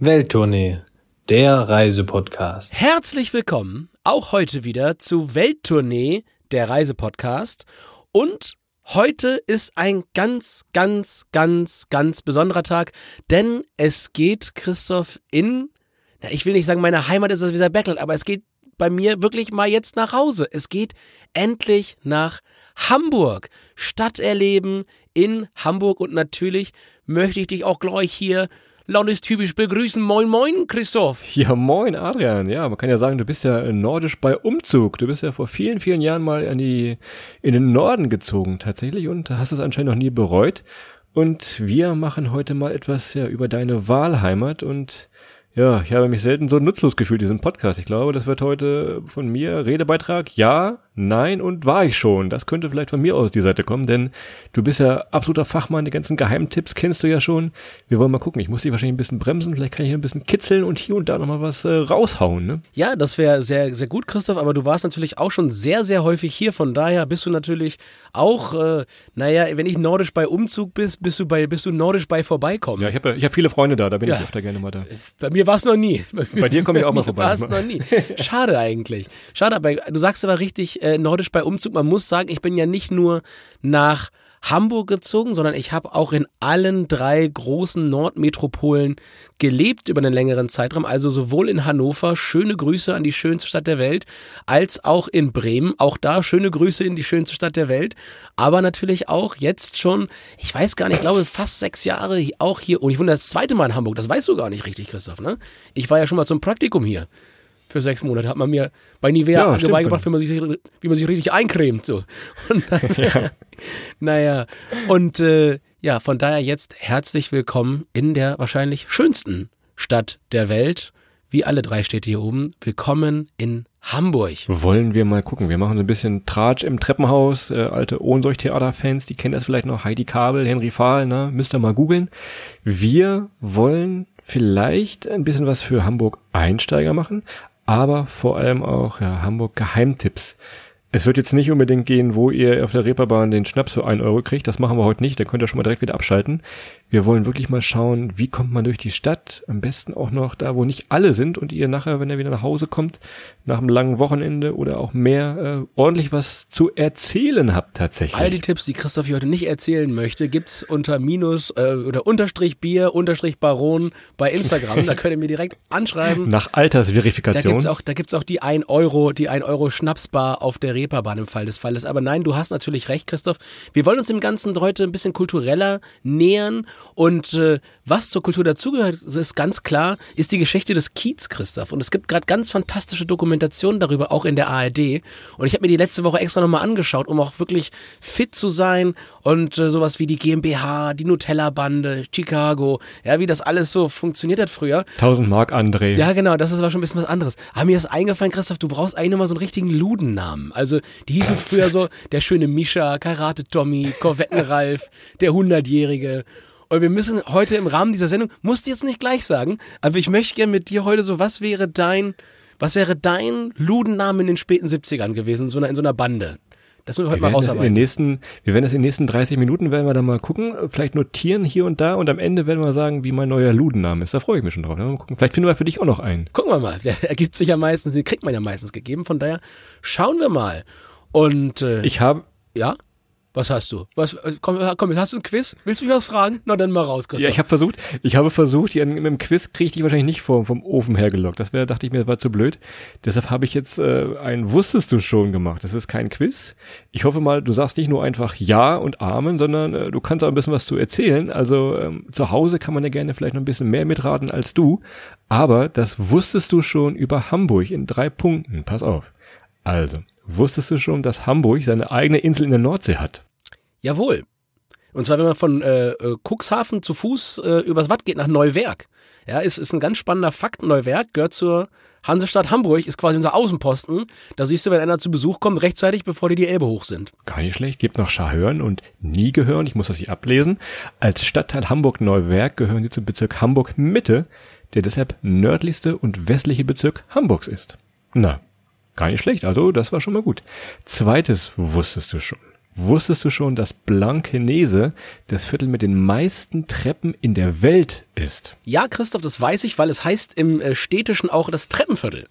Welttournee, der Reisepodcast. Herzlich willkommen auch heute wieder zu Welttournee, der Reisepodcast. Und heute ist ein ganz, ganz, ganz, ganz besonderer Tag, denn es geht, Christoph, in, na, ich will nicht sagen, meine Heimat ist das wie Bergland, aber es geht bei mir wirklich mal jetzt nach Hause. Es geht endlich nach Hamburg. Stadterleben in Hamburg und natürlich möchte ich dich auch gleich hier landestypisch begrüßen. Moin, moin, Christoph. Ja, moin, Adrian. Ja, man kann ja sagen, du bist ja nordisch bei Umzug. Du bist ja vor vielen, vielen Jahren mal in, die, in den Norden gezogen tatsächlich und hast es anscheinend noch nie bereut. Und wir machen heute mal etwas ja über deine Wahlheimat und ja, ich habe mich selten so nutzlos gefühlt, diesen Podcast. Ich glaube, das wird heute von mir Redebeitrag. Ja, nein und war ich schon. Das könnte vielleicht von mir aus die Seite kommen, denn du bist ja absoluter Fachmann. Die ganzen Geheimtipps kennst du ja schon. Wir wollen mal gucken. Ich muss dich wahrscheinlich ein bisschen bremsen. Vielleicht kann ich hier ein bisschen kitzeln und hier und da nochmal was äh, raushauen, ne? Ja, das wäre sehr, sehr gut, Christoph. Aber du warst natürlich auch schon sehr, sehr häufig hier. Von daher bist du natürlich auch, äh, naja, wenn ich nordisch bei Umzug bist, bist du bei, bist du nordisch bei Vorbeikommen. Ja, ich habe ich hab viele Freunde da. Da bin ja. ich öfter gerne mal da. Bei mir war es noch nie. Bei dir komme ich auch mal vorbei. War es noch nie. Schade eigentlich. Schade, aber du sagst aber richtig äh, nordisch bei Umzug. Man muss sagen, ich bin ja nicht nur nach Hamburg gezogen, sondern ich habe auch in allen drei großen Nordmetropolen gelebt über einen längeren Zeitraum. Also sowohl in Hannover, schöne Grüße an die schönste Stadt der Welt, als auch in Bremen, auch da schöne Grüße in die schönste Stadt der Welt. Aber natürlich auch jetzt schon, ich weiß gar nicht, ich glaube fast sechs Jahre auch hier. Und ich wohne das zweite Mal in Hamburg, das weißt du gar nicht richtig, Christoph, ne? Ich war ja schon mal zum Praktikum hier für sechs Monate. Hat man mir bei Nivea ja, beigebracht, wie man, sich, wie man sich richtig eincremt. So. Und ja. Naja, und äh, ja, von daher jetzt herzlich willkommen in der wahrscheinlich schönsten Stadt der Welt. Wie alle drei Städte hier oben. Willkommen in Hamburg. Wollen wir mal gucken. Wir machen ein bisschen Tratsch im Treppenhaus. Äh, alte Ohnsorg-Theater-Fans, die kennen das vielleicht noch. Heidi Kabel, Henry Fahl, ne? Müsst ihr mal googeln. Wir wollen vielleicht ein bisschen was für Hamburg Einsteiger machen, aber vor allem auch ja, Hamburg Geheimtipps. Es wird jetzt nicht unbedingt gehen, wo ihr auf der Reeperbahn den Schnaps für einen Euro kriegt. Das machen wir heute nicht. Da könnt ihr schon mal direkt wieder abschalten. Wir wollen wirklich mal schauen, wie kommt man durch die Stadt. Am besten auch noch da, wo nicht alle sind und ihr nachher, wenn ihr wieder nach Hause kommt, nach einem langen Wochenende oder auch mehr, äh, ordentlich was zu erzählen habt tatsächlich. All die Tipps, die Christoph hier heute nicht erzählen möchte, gibt's unter Minus äh, oder Unterstrich Bier, Unterstrich Baron bei Instagram. da könnt ihr mir direkt anschreiben. Nach Altersverifikation. Da gibt's auch, da gibt's auch die 1 Euro, die 1 Euro Schnapsbar auf der Reeperbahn im Fall des Falles. Aber nein, du hast natürlich recht, Christoph. Wir wollen uns dem Ganzen heute ein bisschen kultureller nähern und äh, was zur Kultur dazugehört, ist ganz klar, ist die Geschichte des Kiez, Christoph. Und es gibt gerade ganz fantastische Dokumentationen darüber, auch in der ARD. Und ich habe mir die letzte Woche extra nochmal angeschaut, um auch wirklich fit zu sein und äh, sowas wie die GmbH, die Nutella-Bande, Chicago, ja, wie das alles so funktioniert hat früher. 1000 Mark André. Ja, genau, das ist aber schon ein bisschen was anderes. Aber mir ist eingefallen, Christoph, du brauchst eigentlich nochmal so einen richtigen Ludennamen. Also, die hießen früher so der schöne Mischa, Karate Tommy, Korvetten Ralf, der Hundertjährige. Und wir müssen heute im Rahmen dieser Sendung, musst du jetzt nicht gleich sagen, aber ich möchte gerne mit dir heute so, was wäre dein, was wäre dein Ludenname in den späten 70ern gewesen, in so einer, in so einer Bande? Das müssen wir heute wir mal rausarbeiten. In den nächsten, wir werden das in den nächsten 30 Minuten, werden wir da mal gucken, vielleicht notieren hier und da und am Ende werden wir sagen, wie mein neuer Ludenname ist. Da freue ich mich schon drauf. Mal gucken. Vielleicht finden wir für dich auch noch einen. Gucken wir mal. Der ergibt sich ja meistens, den kriegt man ja meistens gegeben. Von daher schauen wir mal. Und äh, ich habe ja was hast du? Was, äh, komm, äh, komm, hast du ein Quiz? Willst du mich was fragen? Na dann mal raus, Christoph. Ja, ich habe versucht, ich habe versucht, hier mit dem Quiz kriege ich dich wahrscheinlich nicht vom, vom Ofen hergelockt. Das wäre, dachte ich mir, war zu blöd. Deshalb habe ich jetzt äh, ein Wusstest du schon gemacht. Das ist kein Quiz. Ich hoffe mal, du sagst nicht nur einfach Ja und Amen, sondern äh, du kannst auch ein bisschen was zu erzählen. Also ähm, zu Hause kann man ja gerne vielleicht noch ein bisschen mehr mitraten als du. Aber das wusstest du schon über Hamburg in drei Punkten. Pass auf. Also, wusstest du schon, dass Hamburg seine eigene Insel in der Nordsee hat? Jawohl. Und zwar, wenn man von äh, äh, Cuxhaven zu Fuß äh, übers Watt geht nach Neuwerk. Ja, ist, ist ein ganz spannender Fakt. Neuwerk gehört zur Hansestadt Hamburg, ist quasi unser Außenposten. Da siehst du, wenn einer zu Besuch kommt, rechtzeitig, bevor die die Elbe hoch sind. Gar nicht schlecht. Gibt noch Scharhörn und Niegehörn. Ich muss das hier ablesen. Als Stadtteil Hamburg-Neuwerk gehören sie zum Bezirk Hamburg-Mitte, der deshalb nördlichste und westliche Bezirk Hamburgs ist. Na, gar nicht schlecht. Also, das war schon mal gut. Zweites wusstest du schon. Wusstest du schon, dass Blankenese das Viertel mit den meisten Treppen in der Welt ist? Ja, Christoph, das weiß ich, weil es heißt im äh, Städtischen auch das Treppenviertel.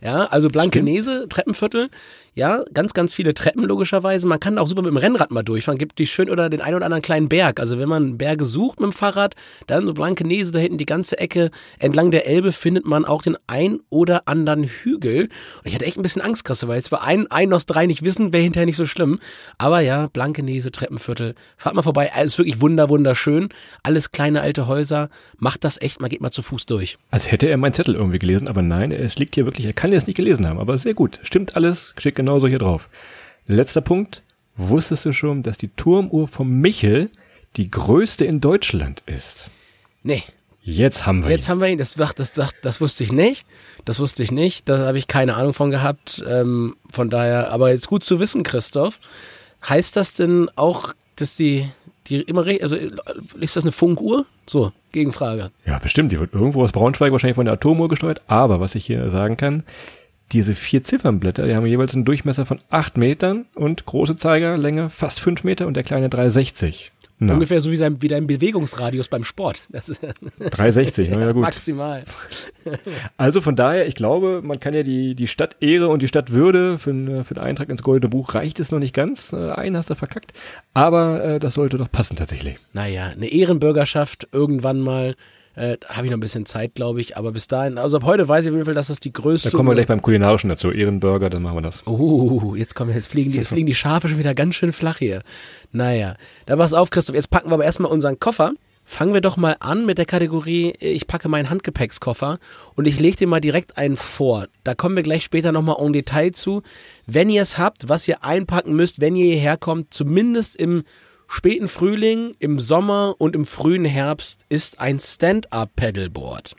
Ja, also Blankenese, Treppenviertel. Ja, ganz, ganz viele Treppen logischerweise. Man kann auch super mit dem Rennrad mal durchfahren. Gibt die schön oder den einen oder anderen kleinen Berg. Also wenn man Berge sucht mit dem Fahrrad, dann so Blankenese, da hinten die ganze Ecke entlang der Elbe findet man auch den ein oder anderen Hügel. Und ich hatte echt ein bisschen Angst, Christoph, weil jetzt war ein, ein aus drei nicht wissen, wäre hinterher nicht so schlimm. Aber ja, Blankenese, Treppenviertel. Fahrt mal vorbei. Alles ist wirklich wunder, wunderschön. Alles kleine alte Häuser. Macht das echt mal, geht mal zu Fuß durch. Als hätte er meinen Zettel irgendwie gelesen, aber nein, es liegt hier wirklich, er kann es nicht gelesen haben, aber sehr gut. Stimmt alles, steht genauso hier drauf. Letzter Punkt. Wusstest du schon, dass die Turmuhr vom Michel die größte in Deutschland ist? Nee, Jetzt haben wir Jetzt ihn. haben wir ihn, das, das, das, das wusste ich nicht. Das wusste ich nicht. Da habe ich keine Ahnung von gehabt. Ähm, von daher, aber jetzt gut zu wissen, Christoph. Heißt das denn auch, dass die, die immer, also ist das eine Funkuhr? So, Gegenfrage. Ja, bestimmt. Die wird irgendwo aus Braunschweig wahrscheinlich von der Atomuhr gesteuert. Aber was ich hier sagen kann, diese vier Ziffernblätter, die haben jeweils einen Durchmesser von acht Metern und große Zeigerlänge fast fünf Meter und der kleine 360. Na, Ungefähr so wie, sein, wie dein Bewegungsradius beim Sport. Das ist 360, na ja gut. maximal. Also von daher, ich glaube, man kann ja die, die Stadt Ehre und die Stadt Würde für, für den Eintrag ins Goldene Buch reicht es noch nicht ganz. Äh, Einen hast du verkackt. Aber äh, das sollte doch passen tatsächlich. Naja, eine Ehrenbürgerschaft irgendwann mal. Äh, habe ich noch ein bisschen Zeit, glaube ich. Aber bis dahin, also ab heute weiß ich auf jeden Fall, dass das die größte. Da kommen wir gleich beim Kulinarischen dazu. Ehrenburger, dann machen wir das. Oh, jetzt kommen jetzt fliegen die, jetzt fliegen die Schafe schon wieder ganz schön flach hier. Naja, da pass auf, Christoph. Jetzt packen wir aber erstmal unseren Koffer. Fangen wir doch mal an mit der Kategorie, äh, ich packe meinen Handgepäckskoffer und ich lege dir mal direkt einen vor. Da kommen wir gleich später nochmal en Detail zu. Wenn ihr es habt, was ihr einpacken müsst, wenn ihr hierher kommt, zumindest im späten Frühling, im Sommer und im frühen Herbst, ist ein Stand-Up-Pedalboard.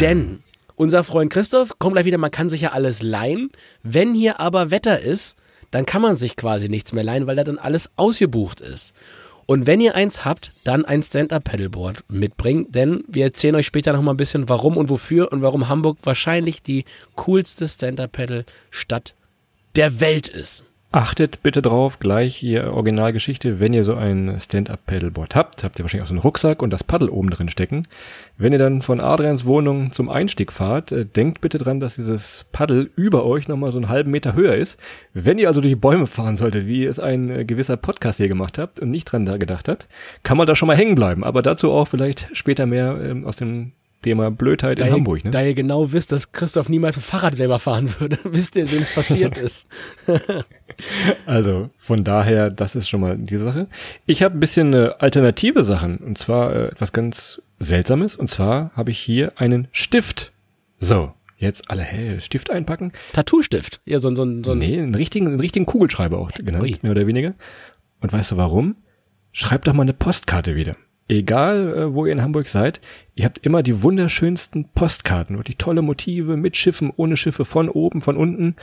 Denn unser Freund Christoph kommt gleich wieder, man kann sich ja alles leihen. Wenn hier aber Wetter ist, dann kann man sich quasi nichts mehr leihen, weil da dann alles ausgebucht ist. Und wenn ihr eins habt, dann ein Stand-Up-Pedalboard mitbringen, denn wir erzählen euch später nochmal ein bisschen, warum und wofür und warum Hamburg wahrscheinlich die coolste Stand-Up-Pedal-Stadt der Welt ist. Achtet bitte drauf, gleich hier Originalgeschichte, wenn ihr so ein Stand-Up-Pedalboard habt, habt ihr wahrscheinlich auch so einen Rucksack und das Paddel oben drin stecken. Wenn ihr dann von Adrians Wohnung zum Einstieg fahrt, äh, denkt bitte dran, dass dieses Paddel über euch nochmal so einen halben Meter höher ist. Wenn ihr also durch die Bäume fahren solltet, wie es ein äh, gewisser Podcast hier gemacht habt und nicht dran da gedacht hat, kann man da schon mal hängen bleiben. Aber dazu auch vielleicht später mehr ähm, aus dem Thema Blödheit in ihr, Hamburg. Ne? da ihr genau wisst, dass Christoph niemals ein Fahrrad selber fahren würde, wisst ihr, wem es passiert ist. Also von daher, das ist schon mal die Sache. Ich habe ein bisschen äh, alternative Sachen und zwar äh, etwas ganz Seltsames und zwar habe ich hier einen Stift. So, jetzt alle hä, Stift einpacken. Tattoo-Stift. Ja, so, ein- so, so ein Nee, einen richtigen, einen richtigen Kugelschreiber auch genannt, Ui. mehr oder weniger. Und weißt du warum? Schreibt doch mal eine Postkarte wieder. Egal, äh, wo ihr in Hamburg seid, ihr habt immer die wunderschönsten Postkarten, wirklich tolle Motive mit Schiffen, ohne Schiffe, von oben, von unten.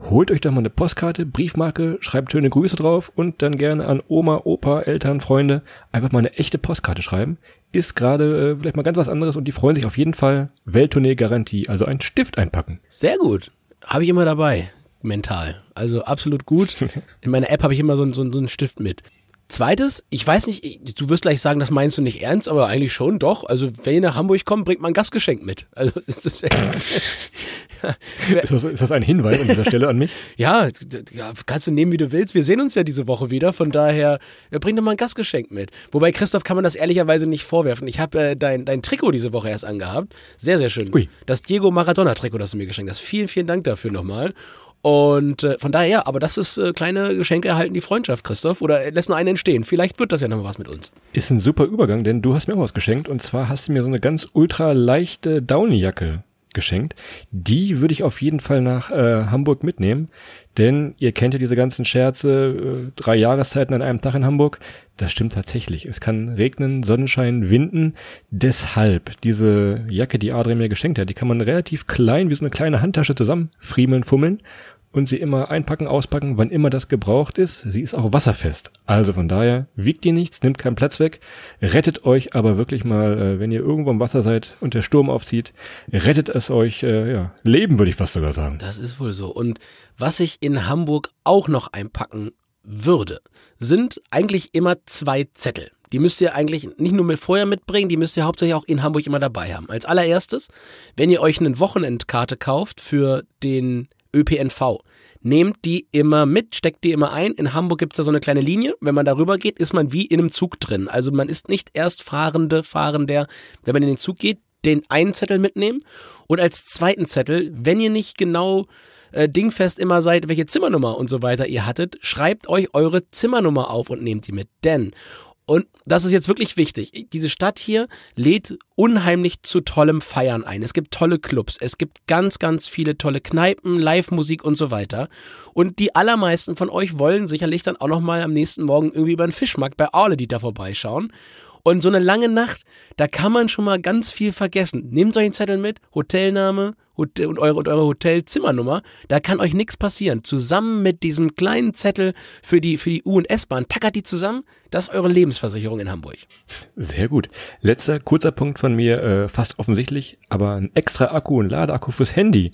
Holt euch doch mal eine Postkarte, Briefmarke, schreibt schöne Grüße drauf und dann gerne an Oma, Opa, Eltern, Freunde einfach mal eine echte Postkarte schreiben. Ist gerade äh, vielleicht mal ganz was anderes und die freuen sich auf jeden Fall. Welttournee-Garantie, also einen Stift einpacken. Sehr gut. Habe ich immer dabei. Mental. Also absolut gut. In meiner App habe ich immer so, so, so einen Stift mit. Zweites, ich weiß nicht, ich- du wirst gleich sagen, das meinst du nicht ernst, aber eigentlich schon, doch. Also, wenn ihr nach Hamburg kommt, bringt man ein Gastgeschenk mit. Also, ist das. Ist das, ist das ein Hinweis an dieser Stelle an mich? ja, kannst du nehmen, wie du willst. Wir sehen uns ja diese Woche wieder. Von daher, ja, bring doch mal ein Gastgeschenk mit. Wobei, Christoph kann man das ehrlicherweise nicht vorwerfen. Ich habe äh, dein, dein Trikot diese Woche erst angehabt. Sehr, sehr schön. Ui. Das Diego Maradona-Trikot, das du mir geschenkt hast. Vielen, vielen Dank dafür nochmal. Und äh, von daher, ja, aber das ist äh, kleine Geschenke erhalten die Freundschaft, Christoph. Oder lässt nur einen entstehen. Vielleicht wird das ja nochmal was mit uns. Ist ein super Übergang, denn du hast mir auch was geschenkt und zwar hast du mir so eine ganz ultra leichte Downy-Jacke geschenkt. Die würde ich auf jeden Fall nach äh, Hamburg mitnehmen, denn ihr kennt ja diese ganzen Scherze, äh, drei Jahreszeiten an einem Tag in Hamburg. Das stimmt tatsächlich. Es kann regnen, Sonnenschein, winden. Deshalb diese Jacke, die Adrian mir geschenkt hat, die kann man relativ klein wie so eine kleine Handtasche zusammen friemeln, fummeln und sie immer einpacken, auspacken, wann immer das gebraucht ist. Sie ist auch wasserfest. Also von daher wiegt ihr nichts, nimmt keinen Platz weg, rettet euch aber wirklich mal, äh, wenn ihr irgendwo im Wasser seid und der Sturm aufzieht, rettet es euch, äh, ja, Leben würde ich fast sogar sagen. Das ist wohl so. Und was ich in Hamburg auch noch einpacken würde, sind eigentlich immer zwei Zettel. Die müsst ihr eigentlich nicht nur mit vorher mitbringen, die müsst ihr hauptsächlich auch in Hamburg immer dabei haben. Als allererstes, wenn ihr euch eine Wochenendkarte kauft für den ÖPNV, nehmt die immer mit, steckt die immer ein. In Hamburg gibt's da so eine kleine Linie. Wenn man darüber geht, ist man wie in einem Zug drin. Also man ist nicht erst Fahrende, Fahrender, wenn man in den Zug geht, den einen Zettel mitnehmen und als zweiten Zettel, wenn ihr nicht genau äh, dingfest immer seid, welche Zimmernummer und so weiter ihr hattet, schreibt euch eure Zimmernummer auf und nehmt die mit. Denn und das ist jetzt wirklich wichtig. Diese Stadt hier lädt unheimlich zu tollem Feiern ein. Es gibt tolle Clubs, es gibt ganz, ganz viele tolle Kneipen, Live-Musik und so weiter. Und die allermeisten von euch wollen sicherlich dann auch nochmal am nächsten Morgen irgendwie über den Fischmarkt bei Arle da vorbeischauen. Und so eine lange Nacht, da kann man schon mal ganz viel vergessen. Nehmt euch einen Zettel mit, Hotelname Hotel und eure, und eure Hotelzimmernummer. Da kann euch nichts passieren. Zusammen mit diesem kleinen Zettel für die, für die U- und S-Bahn, tackert die zusammen. Das ist eure Lebensversicherung in Hamburg. Sehr gut. Letzter kurzer Punkt von mir, äh, fast offensichtlich, aber ein extra Akku, ein Ladeakku fürs Handy.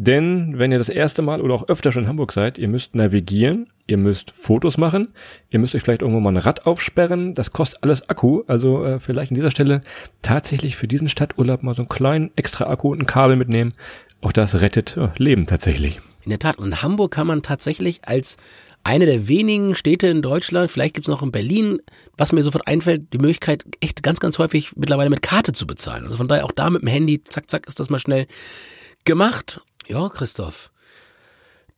Denn wenn ihr das erste Mal oder auch öfter schon in Hamburg seid, ihr müsst navigieren, ihr müsst Fotos machen, ihr müsst euch vielleicht irgendwo mal ein Rad aufsperren, das kostet alles Akku. Also äh, vielleicht an dieser Stelle tatsächlich für diesen Stadturlaub mal so einen kleinen extra Akku und ein Kabel mitnehmen. Auch das rettet äh, Leben tatsächlich. In der Tat. Und Hamburg kann man tatsächlich als eine der wenigen Städte in Deutschland, vielleicht gibt's noch in Berlin, was mir sofort einfällt, die Möglichkeit, echt ganz, ganz häufig mittlerweile mit Karte zu bezahlen. Also von daher auch da mit dem Handy, zack, zack, ist das mal schnell gemacht. Ja, Christoph.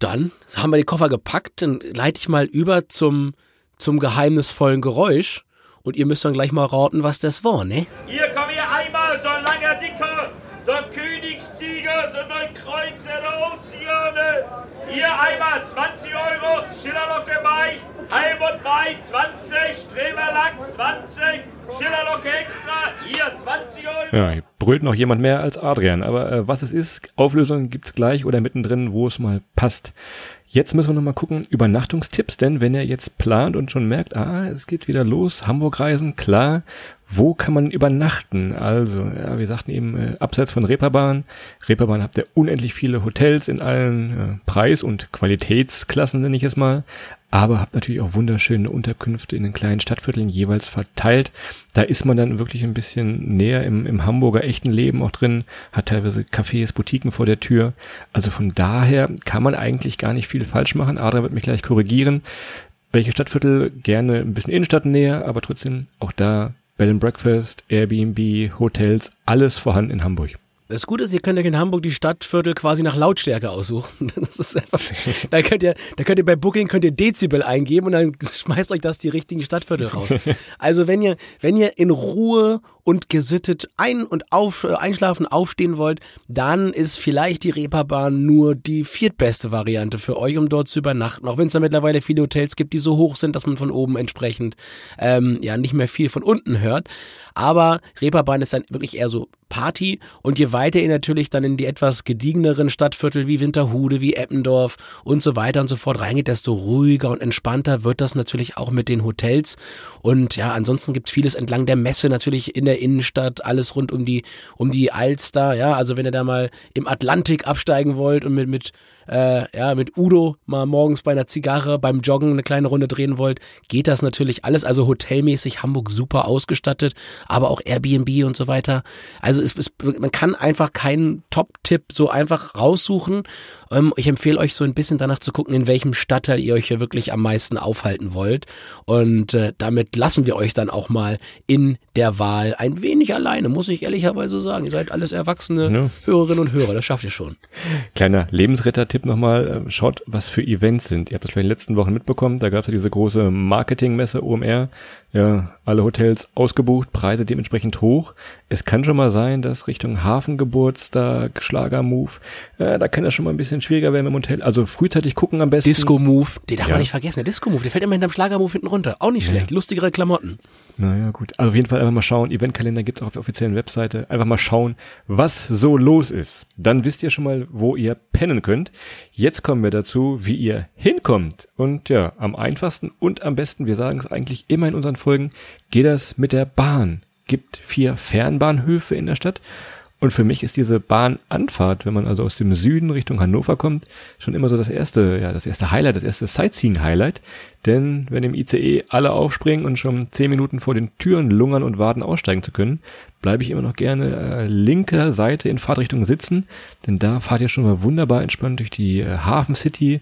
Dann haben wir die Koffer gepackt, dann leite ich mal über zum, zum geheimnisvollen Geräusch und ihr müsst dann gleich mal raten, was das war, ne? Hier komm hier einmal, so ein langer Dicker, so ein Königstiger, so ein Kreuz der Ozeane. Hier einmal 20 Euro, Schillerlocke bei, Heilbott bei 20, Streberlachs 20, Schillerlocke extra, hier 20 Euro. Ja, hier brüllt noch jemand mehr als Adrian. Aber äh, was es ist, Auflösung gibt's gleich oder mittendrin, wo es mal passt. Jetzt müssen wir noch mal gucken, Übernachtungstipps, denn wenn ihr jetzt plant und schon merkt, ah, es geht wieder los, Hamburg reisen, klar, wo kann man übernachten? Also, ja, wir sagten eben, äh, abseits von Reeperbahn. Reeperbahn habt ihr unendlich viele Hotels in allen äh, Preis- und Qualitätsklassen, nenne ich es mal. Aber habt natürlich auch wunderschöne Unterkünfte in den kleinen Stadtvierteln jeweils verteilt. Da ist man dann wirklich ein bisschen näher im, im Hamburger echten Leben auch drin, hat teilweise Cafés, Boutiquen vor der Tür. Also von daher kann man eigentlich gar nicht viel falsch machen. Adra wird mich gleich korrigieren. Welche Stadtviertel? Gerne ein bisschen Innenstadtnäher, aber trotzdem auch da Bed and Breakfast, Airbnb, Hotels, alles vorhanden in Hamburg. Das Gute ist, ihr könnt euch in Hamburg die Stadtviertel quasi nach Lautstärke aussuchen. Das ist einfach, da könnt ihr, da könnt ihr bei Booking könnt ihr Dezibel eingeben und dann schmeißt euch das die richtigen Stadtviertel raus. Also wenn ihr, wenn ihr in Ruhe und gesittet ein- und auf, äh, einschlafen, aufstehen wollt, dann ist vielleicht die Reeperbahn nur die viertbeste Variante für euch, um dort zu übernachten. Auch wenn es da mittlerweile viele Hotels gibt, die so hoch sind, dass man von oben entsprechend ähm, ja nicht mehr viel von unten hört. Aber Reeperbahn ist dann wirklich eher so Party und je weiter ihr natürlich dann in die etwas gediegeneren Stadtviertel wie Winterhude, wie Eppendorf und so weiter und so fort reingeht, desto ruhiger und entspannter wird das natürlich auch mit den Hotels. Und ja, ansonsten gibt es vieles entlang der Messe natürlich in der Innenstadt, alles rund um die, um die Alster, ja, also wenn ihr da mal im Atlantik absteigen wollt und mit, mit äh, ja, mit Udo mal morgens bei einer Zigarre beim Joggen eine kleine Runde drehen wollt, geht das natürlich alles. Also hotelmäßig Hamburg super ausgestattet, aber auch Airbnb und so weiter. Also es, es, man kann einfach keinen Top-Tipp so einfach raussuchen. Ähm, ich empfehle euch so ein bisschen danach zu gucken, in welchem Stadtteil ihr euch hier wirklich am meisten aufhalten wollt. Und äh, damit lassen wir euch dann auch mal in der Wahl ein wenig alleine, muss ich ehrlicherweise sagen. Ihr seid alles erwachsene Ja. Hörerinnen und Hörer, das schafft ihr schon. Kleiner Lebensretter-Tipp nochmal, äh, schaut, was für Events sind. Ihr habt das vielleicht in den letzten Wochen mitbekommen, da gab es ja diese große Marketingmesse OMR. Ja, alle Hotels ausgebucht, Preise dementsprechend hoch. Es kann schon mal sein, dass Richtung Hafengeburtstag, Schlagermove, äh, da kann das schon mal ein bisschen schwieriger werden im Hotel. Also frühzeitig gucken am besten. Disco-Move, den darf Ja. man nicht vergessen. Der Disco-Move, der fällt immer hinterm Schlager-Move hinten runter. Auch nicht schlecht. Lustigere Klamotten. Naja, gut. Also auf jeden Fall einfach mal schauen. Eventkalender gibt's auch auf der offiziellen Webseite. Einfach mal schauen, was so los ist. Dann wisst ihr schon mal, wo ihr pennen könnt. Jetzt kommen wir dazu, wie ihr hinkommt. Und ja, am einfachsten und am besten, wir sagen es eigentlich immer in unseren Folgen, geht das mit der Bahn. Gibt vier Fernbahnhöfe in der Stadt. Und für mich ist diese Bahnanfahrt, wenn man also aus dem Süden Richtung Hannover kommt, schon immer so das erste, ja, das erste Highlight, das erste Sightseeing-Highlight. Denn wenn im ICE alle aufspringen und schon zehn Minuten vor den Türen lungern und warten, aussteigen zu können, bleibe ich immer noch gerne äh, linker Seite in Fahrtrichtung sitzen, denn da fahrt ihr schon mal wunderbar entspannt durch die äh, Hafen City.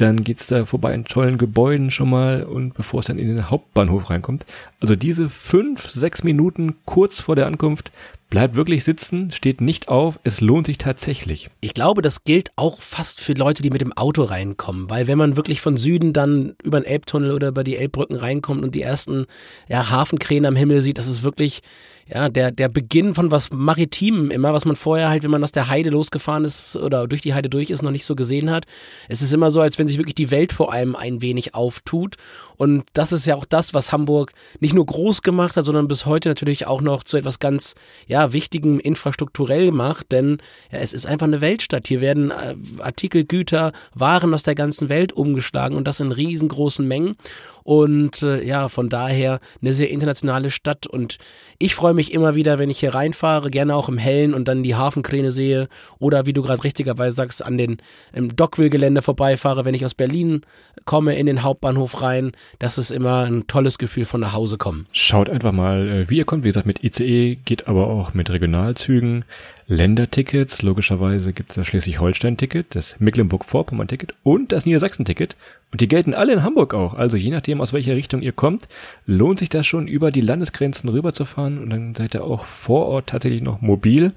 Dann geht's da vorbei in tollen Gebäuden schon mal und bevor es dann in den Hauptbahnhof reinkommt. Also diese fünf, sechs Minuten kurz vor der Ankunft Bleibt wirklich sitzen, steht nicht auf, es lohnt sich tatsächlich. Ich glaube, das gilt auch fast für Leute, die mit dem Auto reinkommen, weil wenn man wirklich von Süden dann über den Elbtunnel oder über die Elbbrücken reinkommt und die ersten ja, Hafenkrähen am Himmel sieht, das ist wirklich ja, der, der Beginn von was Maritimem immer, was man vorher halt, wenn man aus der Heide losgefahren ist oder durch die Heide durch ist, noch nicht so gesehen hat. Es ist immer so, als wenn sich wirklich die Welt vor allem ein wenig auftut. Und das ist ja auch das, was Hamburg nicht nur groß gemacht hat, sondern bis heute natürlich auch noch zu etwas ganz, ja, Wichtigem infrastrukturell macht, denn ja, es ist einfach eine Weltstadt. Hier werden äh, Artikel, Güter, Waren aus der ganzen Welt umgeschlagen und das in riesengroßen Mengen. Und äh, ja, von daher eine sehr internationale Stadt. Und ich freue mich immer wieder, wenn ich hier reinfahre, gerne auch im Hellen und dann die Hafenkräne sehe. Oder wie du gerade richtigerweise sagst, an den Dockville-Gelände vorbeifahre, wenn ich aus Berlin komme, in den Hauptbahnhof rein. Das ist immer ein tolles Gefühl von nach Hause kommen. Schaut einfach mal, äh, wie ihr kommt. Wie gesagt, mit ICE geht aber auch mit Regionalzügen. Ländertickets, logischerweise gibt es das Schleswig-Holstein-Ticket, das Mecklenburg-Vorpommern-Ticket und das Niedersachsen-Ticket. Und die gelten alle in Hamburg auch. Also je nachdem, aus welcher Richtung ihr kommt, lohnt sich das schon, über die Landesgrenzen rüberzufahren. Und dann seid ihr auch vor Ort tatsächlich noch mobil.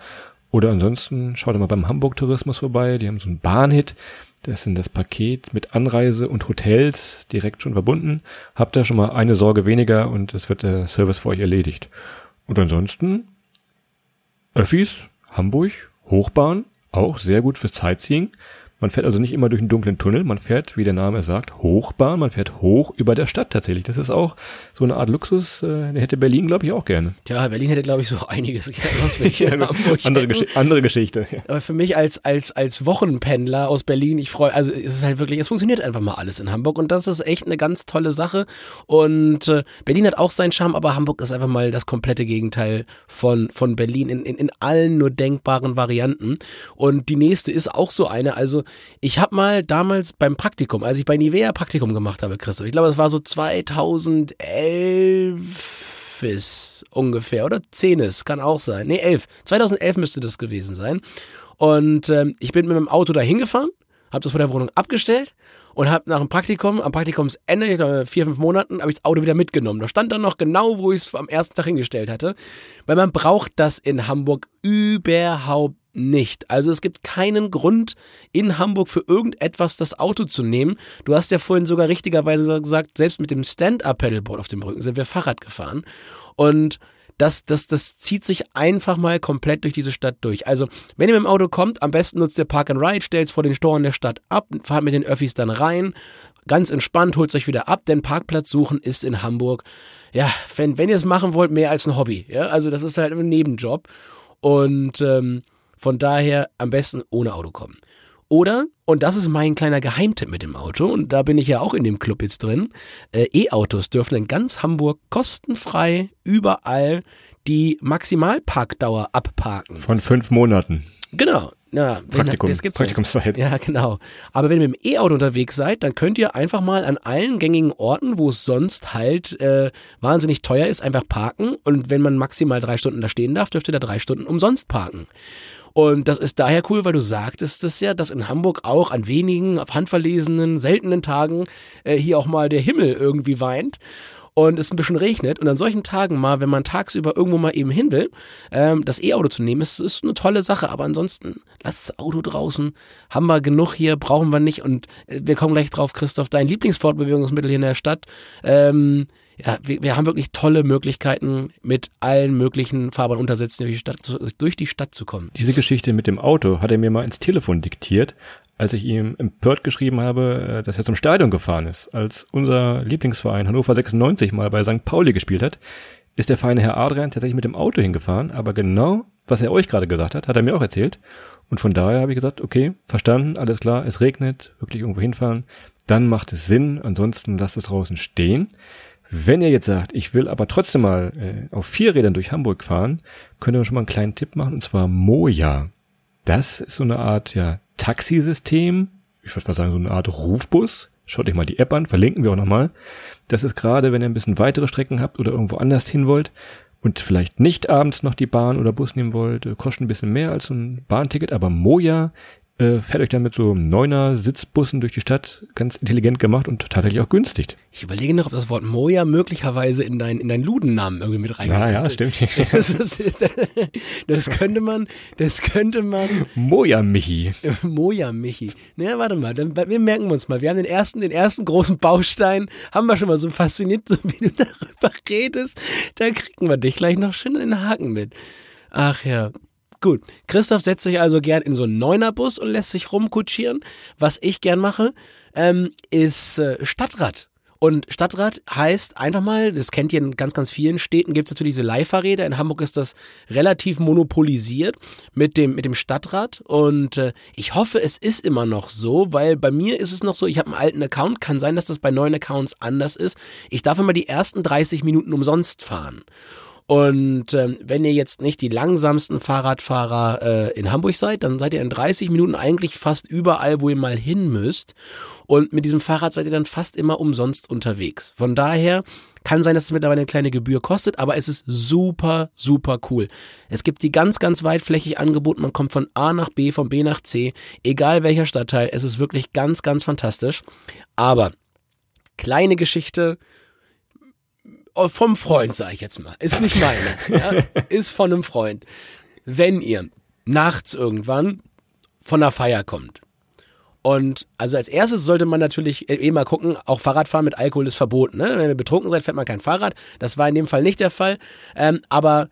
Oder ansonsten schaut mal beim Hamburg-Tourismus vorbei. Die haben so einen Bahnhit. Das sind das Paket mit Anreise und Hotels direkt schon verbunden. Habt ihr schon mal eine Sorge weniger und es wird der Service für euch erledigt. Und ansonsten Öffis, Hamburg, Hochbahn, auch sehr gut für Sightseeing. Man fährt also nicht immer durch einen dunklen Tunnel, man fährt, wie der Name es sagt, Hochbahn, man fährt hoch über der Stadt tatsächlich. Das ist auch so eine Art Luxus, äh, hätte Berlin, glaube ich, auch gerne. Tja, Berlin hätte, glaube ich, so einiges gerne, andere, Gesch andere Geschichte. Ja. Aber für mich als, als, als Wochenpendler aus Berlin, ich freue, also es ist halt wirklich, es funktioniert einfach mal alles in Hamburg und das ist echt eine ganz tolle Sache. Und äh, Berlin hat auch seinen Charme, aber Hamburg ist einfach mal das komplette Gegenteil von, von Berlin in, in, in allen nur denkbaren Varianten. Und die nächste ist auch so eine, also ich habe mal damals beim Praktikum, als ich bei Nivea Praktikum gemacht habe, Christoph, ich glaube, es war so 2011 ist ungefähr, oder 10 ist, kann auch sein. Nee, 11. 2011 müsste das gewesen sein. Und ähm, ich bin mit meinem Auto da hingefahren, habe das vor der Wohnung abgestellt und habe nach dem Praktikum, am Praktikumsende, ich glaube vier, fünf Monaten, habe ich das Auto wieder mitgenommen. Da stand dann noch genau, wo ich es am ersten Tag hingestellt hatte. Weil man braucht das in Hamburg überhaupt nicht. Also es gibt keinen Grund in Hamburg für irgendetwas das Auto zu nehmen. Du hast ja vorhin sogar richtigerweise gesagt, selbst mit dem Stand-Up-Pedalboard auf dem Rücken sind wir Fahrrad gefahren. Und das, das, das zieht sich einfach mal komplett durch diese Stadt durch. Also, wenn ihr mit dem Auto kommt, am besten nutzt ihr Park and Ride, stellt es vor den Toren der Stadt ab, fahrt mit den Öffis dann rein, ganz entspannt, holt euch wieder ab, denn Parkplatz suchen ist in Hamburg, ja, wenn, wenn ihr es machen wollt, mehr als ein Hobby. Ja? Also, das ist halt ein Nebenjob. Und ähm, von daher am besten ohne Auto kommen. Oder, und das ist mein kleiner Geheimtipp mit dem Auto, und da bin ich ja auch in dem Club jetzt drin, äh, E-Autos dürfen in ganz Hamburg kostenfrei überall die Maximalparkdauer abparken. Von fünf Monaten. Genau. Ja, Praktikum, das gibt's Praktikumszeit. Ja, genau. Aber wenn ihr mit dem E-Auto unterwegs seid, dann könnt ihr einfach mal an allen gängigen Orten, wo es sonst halt äh, wahnsinnig teuer ist, einfach parken. Und wenn man maximal drei Stunden da stehen darf, dürft ihr da drei Stunden umsonst parken. Und das ist daher cool, weil du sagtest es ja, dass in Hamburg auch an wenigen, handverlesenen, seltenen Tagen äh, hier auch mal der Himmel irgendwie weint und es ein bisschen regnet. Und an solchen Tagen mal, wenn man tagsüber irgendwo mal eben hin will, ähm, das E-Auto zu nehmen, ist, ist eine tolle Sache, aber ansonsten lasst das Auto draußen, haben wir genug hier, brauchen wir nicht. Und äh, wir kommen gleich drauf, Christoph, dein Lieblingsfortbewegungsmittel hier in der Stadt, ähm, ja, wir, wir, haben wirklich tolle Möglichkeiten, mit allen möglichen Fahrbahnuntersätzen durch die, Stadt, durch die Stadt zu kommen. Diese Geschichte mit dem Auto hat er mir mal ins Telefon diktiert, als ich ihm empört geschrieben habe, äh, dass er zum Stadion gefahren ist. Als unser Lieblingsverein Hannover 96 mal bei St. Pauli gespielt hat, ist der feine Herr Adrian tatsächlich mit dem Auto hingefahren, aber genau, was er euch gerade gesagt hat, hat er mir auch erzählt. Und von daher habe ich gesagt, okay, verstanden, alles klar, es regnet, wirklich irgendwo hinfahren, dann macht es Sinn, ansonsten lasst es draußen stehen. Wenn ihr jetzt sagt, ich will aber trotzdem mal äh, auf vier Rädern durch Hamburg fahren, könnt ihr schon mal einen kleinen Tipp machen, und zwar Moja. Das ist so eine Art ja, Taxisystem, ich würde mal sagen, so eine Art Rufbus. Schaut euch mal die App an, verlinken wir auch nochmal. Das ist gerade, wenn ihr ein bisschen weitere Strecken habt oder irgendwo anders hin wollt und vielleicht nicht abends noch die Bahn oder Bus nehmen wollt, kostet ein bisschen mehr als so ein Bahnticket, aber Moja äh, fährt euch dann mit so neuner Sitzbussen durch die Stadt, ganz intelligent gemacht und tatsächlich auch günstig. Ich überlege noch, ob das Wort Moja möglicherweise in deinen in deinen Ludennamen irgendwie mit reingeht. Ah ja, stimmt. Das, ist, das könnte man, das könnte man. Moja Michi. Moja Michi. Naja, warte mal, dann, wir merken uns mal. Wir haben den ersten, den ersten großen Baustein, haben wir schon mal so fasziniert, so wie du darüber redest. Da kriegen wir dich gleich noch schön in den Haken mit. Ach ja, Gut, Christoph setzt sich also gern in so einen Neunerbus und lässt sich rumkutschieren. Was ich gern mache, ähm, ist äh, Stadtrad. Und Stadtrad heißt einfach mal, das kennt ihr in ganz, ganz vielen Städten, gibt es natürlich diese Leihfahrräder. In Hamburg ist das relativ monopolisiert mit dem, mit dem Stadtrad. Und äh, ich hoffe, es ist immer noch so, weil bei mir ist es noch so, ich habe einen alten Account, kann sein, dass das bei neuen Accounts anders ist. Ich darf immer die ersten 30 Minuten umsonst fahren. Und ähm, wenn ihr jetzt nicht die langsamsten Fahrradfahrer äh, in Hamburg seid, dann seid ihr in 30 Minuten eigentlich fast überall, wo ihr mal hin müsst. Und mit diesem Fahrrad seid ihr dann fast immer umsonst unterwegs. Von daher kann sein, dass es mittlerweile eine kleine Gebühr kostet, aber es ist super, super cool. Es gibt die ganz, ganz weitflächig angeboten. Man kommt von A nach B, von B nach C, egal welcher Stadtteil. Es ist wirklich ganz, ganz fantastisch. Aber kleine Geschichte vom Freund, sage ich jetzt mal. Ist nicht meine. ja? Ist von einem Freund. Wenn ihr nachts irgendwann von der Feier kommt. Und also als erstes sollte man natürlich eh mal gucken, auch Fahrradfahren mit Alkohol ist verboten. Ne? Wenn ihr betrunken seid, fährt man kein Fahrrad. Das war in dem Fall nicht der Fall. Ähm, aber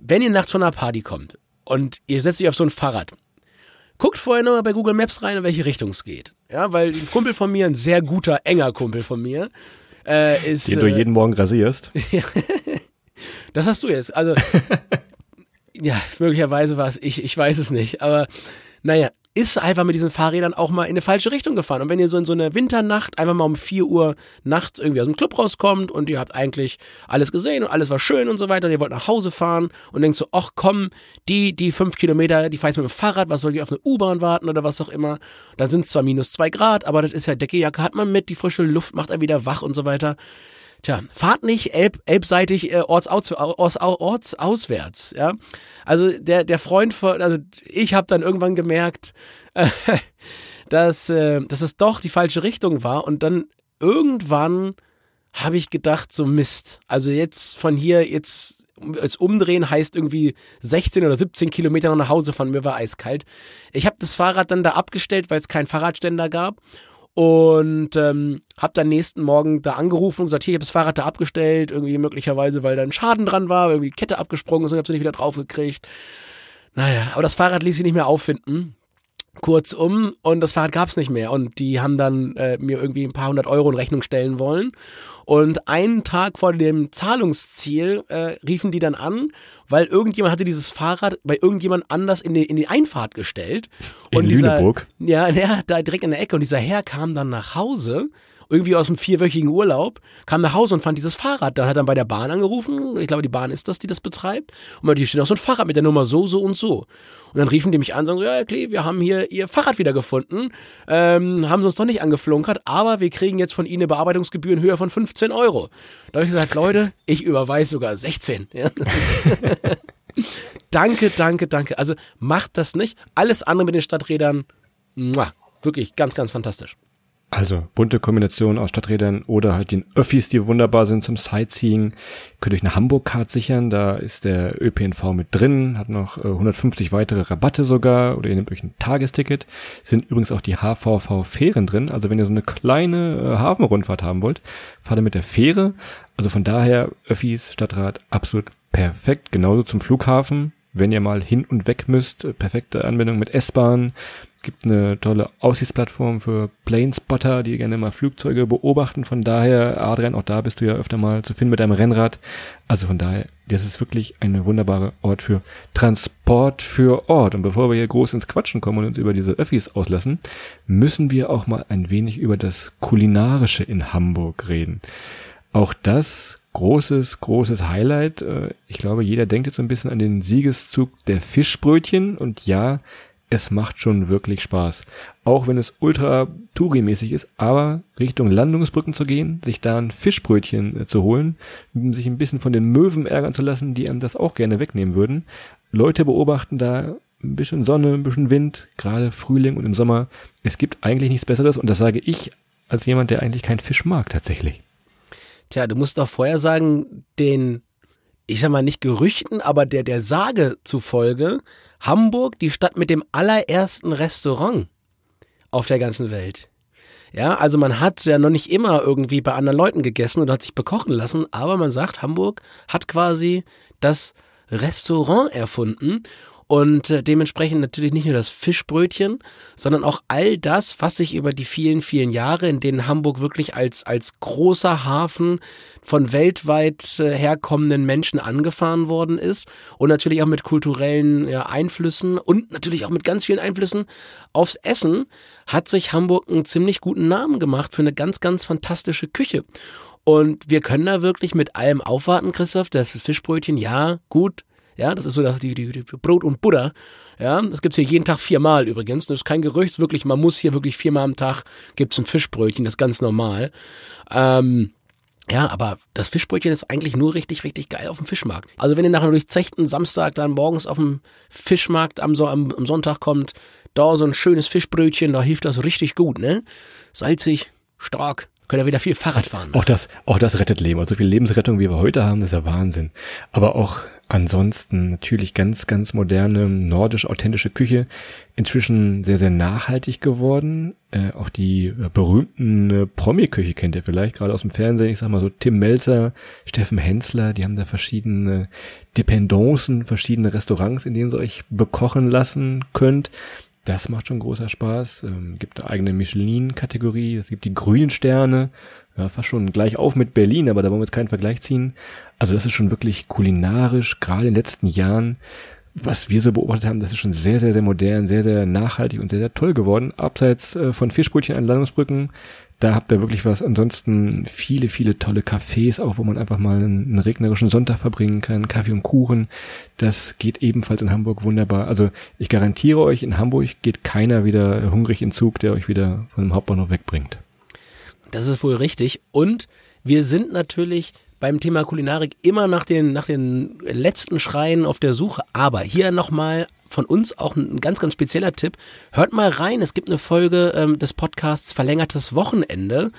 wenn ihr nachts von einer Party kommt und ihr setzt euch auf so ein Fahrrad, guckt vorher nochmal bei Google Maps rein, in welche Richtung es geht. Ja, weil ein Kumpel von mir, ein sehr guter, enger Kumpel von mir, äh, ist. Den du äh, jeden Morgen rasierst. das hast du jetzt. Also, ja, möglicherweise war es ich, ich weiß es nicht. Aber naja, ist einfach mit diesen Fahrrädern auch mal in eine falsche Richtung gefahren. Und wenn ihr so in so eine Winternacht einfach mal um 4 Uhr nachts irgendwie aus dem Club rauskommt und ihr habt eigentlich alles gesehen und alles war schön und so weiter und ihr wollt nach Hause fahren und denkt so, ach komm, die, die fünf Kilometer, die fahre ich mit dem Fahrrad, was soll ich auf eine U-Bahn warten oder was auch immer. Dann sind es zwar minus zwei Grad, aber das ist ja Deckejacke hat man mit, die frische Luft macht er wieder wach und so weiter. Tja, fahrt nicht elb, elbseitig äh, ortsaus, orts, ortsauswärts, ja. Also der, der Freund von, also ich habe dann irgendwann gemerkt, äh, dass, äh, dass es doch die falsche Richtung war und dann irgendwann habe ich gedacht, so Mist. Also jetzt von hier, jetzt es umdrehen heißt irgendwie 16 oder 17 Kilometer nach Hause fahren. Mir war eiskalt. Ich habe das Fahrrad dann da abgestellt, weil es keinen Fahrradständer gab und ähm, habe dann nächsten Morgen da angerufen und gesagt, hier, ich habe das Fahrrad da abgestellt, irgendwie möglicherweise, weil da ein Schaden dran war, irgendwie Kette abgesprungen ist und habe sie nicht wieder draufgekriegt. Naja, aber das Fahrrad ließ sich nicht mehr auffinden. Kurzum, und das Fahrrad gab es nicht mehr. Und die haben dann äh, mir irgendwie ein paar hundert Euro in Rechnung stellen wollen. Und einen Tag vor dem Zahlungsziel äh, riefen die dann an, weil irgendjemand hatte dieses Fahrrad bei irgendjemand anders in die, in die Einfahrt gestellt. In und dieser, Lüneburg? Ja, ja, da direkt in der Ecke. Und dieser Herr kam dann nach Hause irgendwie aus einem vierwöchigen Urlaub, kam nach Hause und fand dieses Fahrrad. Dann hat er bei der Bahn angerufen. Ich glaube, die Bahn ist das, die das betreibt. Und meinte, steht auch so ein Fahrrad mit der Nummer so, so und so. Und dann riefen die mich an und sagen, ja, Klee, wir haben hier Ihr Fahrrad wieder gefunden. Ähm, haben sie uns doch nicht angeflunkert, aber wir kriegen jetzt von Ihnen eine Bearbeitungsgebühr in Höhe von 15 Euro. Da habe ich gesagt, Leute, ich überweise sogar 16. Ja, danke, danke, danke. Also macht das nicht. Alles andere mit den Stadträdern, muah, wirklich ganz, ganz fantastisch. Also bunte Kombination aus Stadträdern oder halt den Öffis, die wunderbar sind zum Sightseeing. Könnt euch eine Hamburg-Card sichern, da ist der ÖPNV mit drin, hat noch äh, 150 weitere Rabatte sogar oder ihr nehmt euch ein Tagesticket. Sind übrigens auch die HVV-Fähren drin, also wenn ihr so eine kleine äh, Hafenrundfahrt haben wollt, fahrt ihr mit der Fähre. Also von daher Öffis, Stadtrat, absolut perfekt, genauso zum Flughafen. Wenn ihr mal hin und weg müsst, äh, perfekte Anbindung mit S-Bahn, gibt eine tolle Aussichtsplattform für Planespotter, die gerne mal Flugzeuge beobachten. Von daher, Adrian, auch da bist du ja öfter mal zu finden mit deinem Rennrad. Also von daher, das ist wirklich eine wunderbare Ort für Transport für Ort. Und bevor wir hier groß ins Quatschen kommen und uns über diese Öffis auslassen, müssen wir auch mal ein wenig über das Kulinarische in Hamburg reden. Auch das großes, großes Highlight. Äh, Ich glaube, jeder denkt jetzt so ein bisschen an den Siegeszug der Fischbrötchen und ja, es macht schon wirklich Spaß. Auch wenn es ultra Touri-mäßig ist, aber Richtung Landungsbrücken zu gehen, sich da ein Fischbrötchen äh, zu holen, sich ein bisschen von den Möwen ärgern zu lassen, die einem das auch gerne wegnehmen würden. Leute beobachten da ein bisschen Sonne, ein bisschen Wind, gerade Frühling und im Sommer. Es gibt eigentlich nichts Besseres und das sage ich als jemand, der eigentlich keinen Fisch mag tatsächlich. Tja, du musst doch vorher sagen, den, ich sag mal nicht Gerüchten, aber der, der Sage zufolge, Hamburg die Stadt mit dem allerersten Restaurant auf der ganzen Welt. Ja, also man hat ja noch nicht immer irgendwie bei anderen Leuten gegessen und hat sich bekochen lassen, aber man sagt, Hamburg hat quasi das Restaurant erfunden und äh, dementsprechend natürlich nicht nur das Fischbrötchen, sondern auch all das, was sich über die vielen, vielen Jahre, in denen Hamburg wirklich als, als großer Hafen von weltweit äh, herkommenden Menschen angefahren worden ist und natürlich auch mit kulturellen ja, Einflüssen und natürlich auch mit ganz vielen Einflüssen aufs Essen, hat sich Hamburg einen ziemlich guten Namen gemacht für eine ganz, ganz fantastische Küche. Und wir können da wirklich mit allem aufwarten, Christoph. Das Fischbrötchen, ja, gut, ja, das ist so das, die, die, die Brot und Butter. Ja, das gibt's hier jeden Tag viermal übrigens. Das ist kein Gerücht, wirklich, man muss hier wirklich viermal am Tag gibt's ein Fischbrötchen, das ist ganz normal. Ähm, ja, aber das Fischbrötchen ist eigentlich nur richtig, richtig geil auf dem Fischmarkt. Also wenn ihr nachher durch Zechten Samstag dann morgens auf dem Fischmarkt am, am, am Sonntag kommt, da so ein schönes Fischbrötchen, da hilft das richtig gut, ne? Salzig, stark, könnt ihr wieder viel Fahrrad fahren. Auch das, auch das rettet Leben. Und so viel Lebensrettung, wie wir heute haben, das ist ja Wahnsinn. Aber auch ansonsten natürlich ganz, ganz moderne, nordisch-authentische Küche. Inzwischen sehr, sehr nachhaltig geworden. Äh, auch die berühmten äh, Promi-Küche kennt ihr vielleicht, gerade aus dem Fernsehen. Ich sag mal so Tim Melzer, Steffen Hensler, die haben da verschiedene Dependancen, verschiedene Restaurants, in denen ihr euch bekochen lassen könnt. Das macht schon großer Spaß. Ähm, gibt eine eigene Michelin-Kategorie. Es gibt die grünen Sterne. Ja, fast schon gleich auf mit Berlin, aber da wollen wir jetzt keinen Vergleich ziehen. Also das ist schon wirklich kulinarisch, gerade in den letzten Jahren, was wir so beobachtet haben, das ist schon sehr, sehr, sehr modern, sehr, sehr nachhaltig und sehr, sehr toll geworden. Abseits äh, von Fischbrötchen an Landungsbrücken, da habt ihr wirklich was. Ansonsten viele, viele tolle Cafés, auch wo man einfach mal einen, regnerischen Sonntag verbringen kann. Kaffee und Kuchen. Das geht ebenfalls in Hamburg wunderbar. Also ich garantiere euch, in Hamburg geht keiner wieder hungrig in Zug, der euch wieder von dem Hauptbahnhof wegbringt. Das ist wohl richtig. Und wir sind natürlich beim Thema Kulinarik immer nach den, nach den letzten Schreien auf der Suche. Aber hier nochmal von uns auch ein ganz, ganz spezieller Tipp. Hört mal rein. Es gibt eine Folge ähm, des Podcasts Verlängertes Wochenende.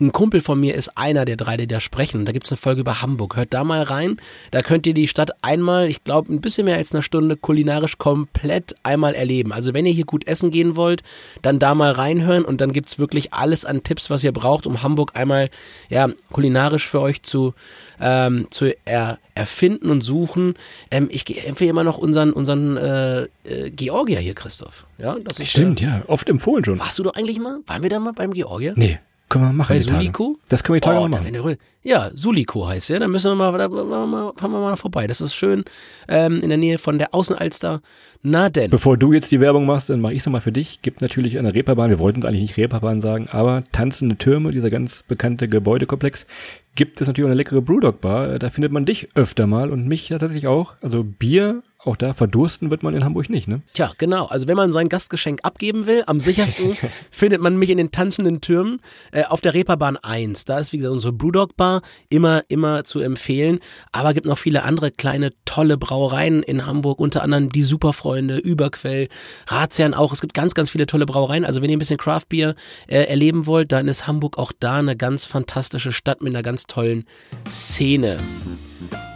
Ein Kumpel von mir ist einer der drei, die da sprechen. Da gibt's eine Folge über Hamburg. Hört da mal rein. Da könnt ihr die Stadt einmal, ich glaube, ein bisschen mehr als eine Stunde kulinarisch komplett einmal erleben. Also wenn ihr hier gut essen gehen wollt, dann da mal reinhören und dann gibt's wirklich alles an Tipps, was ihr braucht, um Hamburg einmal ja, kulinarisch für euch zu, ähm, zu er, erfinden und suchen. Ähm, ich empfehle immer noch unseren, unseren äh, äh, Georgier hier, Christoph. Ja, das ist, Stimmt, ja, oft empfohlen schon. Warst du doch eigentlich mal? Waren wir da mal beim Georgier? Nee, können wir machen. Bei. Suliko? Das können wir die Tage Oh, machen. ihr- Ja, Suliko heißt ja. Da müssen wir mal, da fahren wir mal, fahren wir mal vorbei. Das ist schön ähm, in der Nähe von der Außenalster. Na denn. Bevor du jetzt die Werbung machst, dann mache ich es nochmal für dich. Gibt natürlich eine Reeperbahn, wir wollten es eigentlich nicht Reeperbahn sagen, aber Tanzende Türme, dieser ganz bekannte Gebäudekomplex, gibt es natürlich auch eine leckere Brewdog-Bar. Da findet man dich öfter mal und mich tatsächlich auch. Also Bier, auch da verdursten wird man in Hamburg nicht, ne? Tja, genau. Also wenn man sein Gastgeschenk abgeben will, am sichersten findet man mich in den tanzenden Türmen äh, auf der Reeperbahn 1. Da ist, wie gesagt, unsere Brewdog Bar immer, immer zu empfehlen. Aber gibt noch viele andere kleine, tolle Brauereien in Hamburg, unter anderem die Superfreunde, Überquell, Ratsherrn auch. Es gibt ganz, ganz viele tolle Brauereien. Also wenn ihr ein bisschen Craft Beer äh, erleben wollt, dann ist Hamburg auch da eine ganz fantastische Stadt mit einer ganz tollen Szene.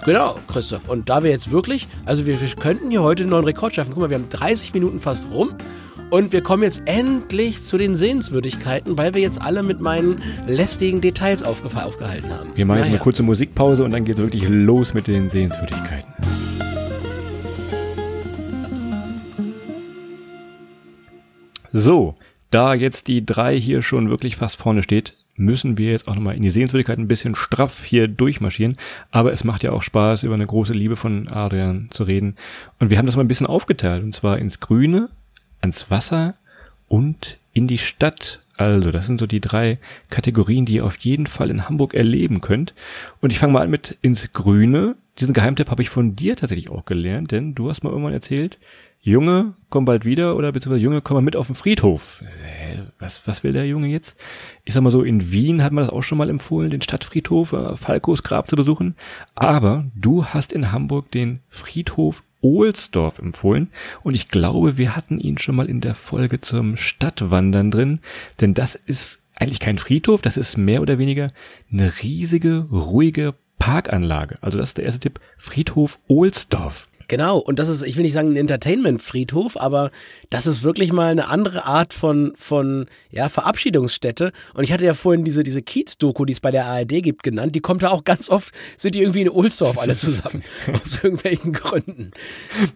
Genau, Christoph. Und da wir jetzt wirklich, also wir, wir könnten hier heute einen neuen Rekord schaffen. Guck mal, wir haben 30 Minuten fast rum. Und wir kommen jetzt endlich zu den Sehenswürdigkeiten, weil wir jetzt alle mit meinen lästigen Details aufge aufgehalten haben. Wir machen jetzt Naja. eine kurze Musikpause und dann geht es wirklich los mit den Sehenswürdigkeiten. So, da jetzt die drei hier schon wirklich fast vorne steht, müssen wir jetzt auch nochmal in die Sehenswürdigkeiten ein bisschen straff hier durchmarschieren. Aber es macht ja auch Spaß, über eine große Liebe von Adrian zu reden. Und wir haben das mal ein bisschen aufgeteilt. Und zwar ins Grüne, ans Wasser und in die Stadt Also, das sind so die drei Kategorien, die ihr auf jeden Fall in Hamburg erleben könnt. Und ich fange mal an mit ins Grüne. Diesen Geheimtipp habe ich von dir tatsächlich auch gelernt, denn du hast mal irgendwann erzählt, Junge, komm bald wieder oder beziehungsweise Junge, komm mal mit auf den Friedhof. Hä, was, was will der Junge jetzt? Ich sag mal so, in Wien hat man das auch schon mal empfohlen, den Stadtfriedhof, äh, Falkos Grab zu besuchen. Aber du hast in Hamburg den Friedhof Ohlsdorf empfohlen und ich glaube, wir hatten ihn schon mal in der Folge zum Stadtwandern drin, denn das ist eigentlich kein Friedhof, das ist mehr oder weniger eine riesige, ruhige Parkanlage. Also das ist der erste Tipp, Friedhof Ohlsdorf. Genau, und das ist, ich will nicht sagen ein Entertainment-Friedhof, aber das ist wirklich mal eine andere Art von, von ja, Verabschiedungsstätte. Und ich hatte ja vorhin diese, diese Kiez-Doku, die es bei der ARD gibt, genannt. Die kommt da auch ganz oft, sind die irgendwie in Ohlsdorf alle zusammen. aus irgendwelchen Gründen.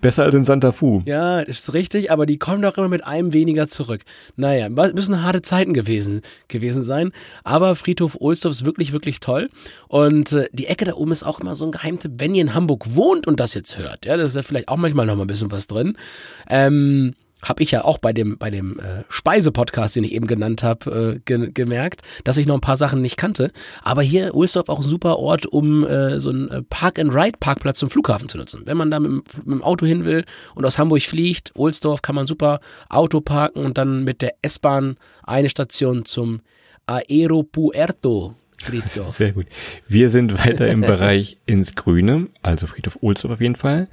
Besser als in Santa Fu. Ja, das ist richtig, aber die kommen doch immer mit einem weniger zurück. Naja, müssen harte Zeiten gewesen, gewesen sein. Aber Friedhof Ohlsdorf ist wirklich, wirklich toll. Und äh, die Ecke da oben ist auch immer so ein Geheimtipp, wenn ihr in Hamburg wohnt und das jetzt hört. Ja, das ist ja vielleicht auch manchmal noch mal ein bisschen was drin. Ähm, habe ich ja auch bei dem bei dem äh, Speise-Podcast, den ich eben genannt habe, äh, ge gemerkt, dass ich noch ein paar Sachen nicht kannte. Aber hier Ohlsdorf auch ein super Ort, um äh, so einen äh, Park-and-Ride-Parkplatz zum Flughafen zu nutzen. Wenn man da mit, mit, dem Auto hin will und aus Hamburg fliegt, Ohlsdorf kann man super Auto parken und dann mit der S-Bahn eine Station zum Aeropuerto Friedhof. Sehr gut. Wir sind weiter im Bereich ins Grüne, also Friedhof Ohlsdorf auf jeden Fall.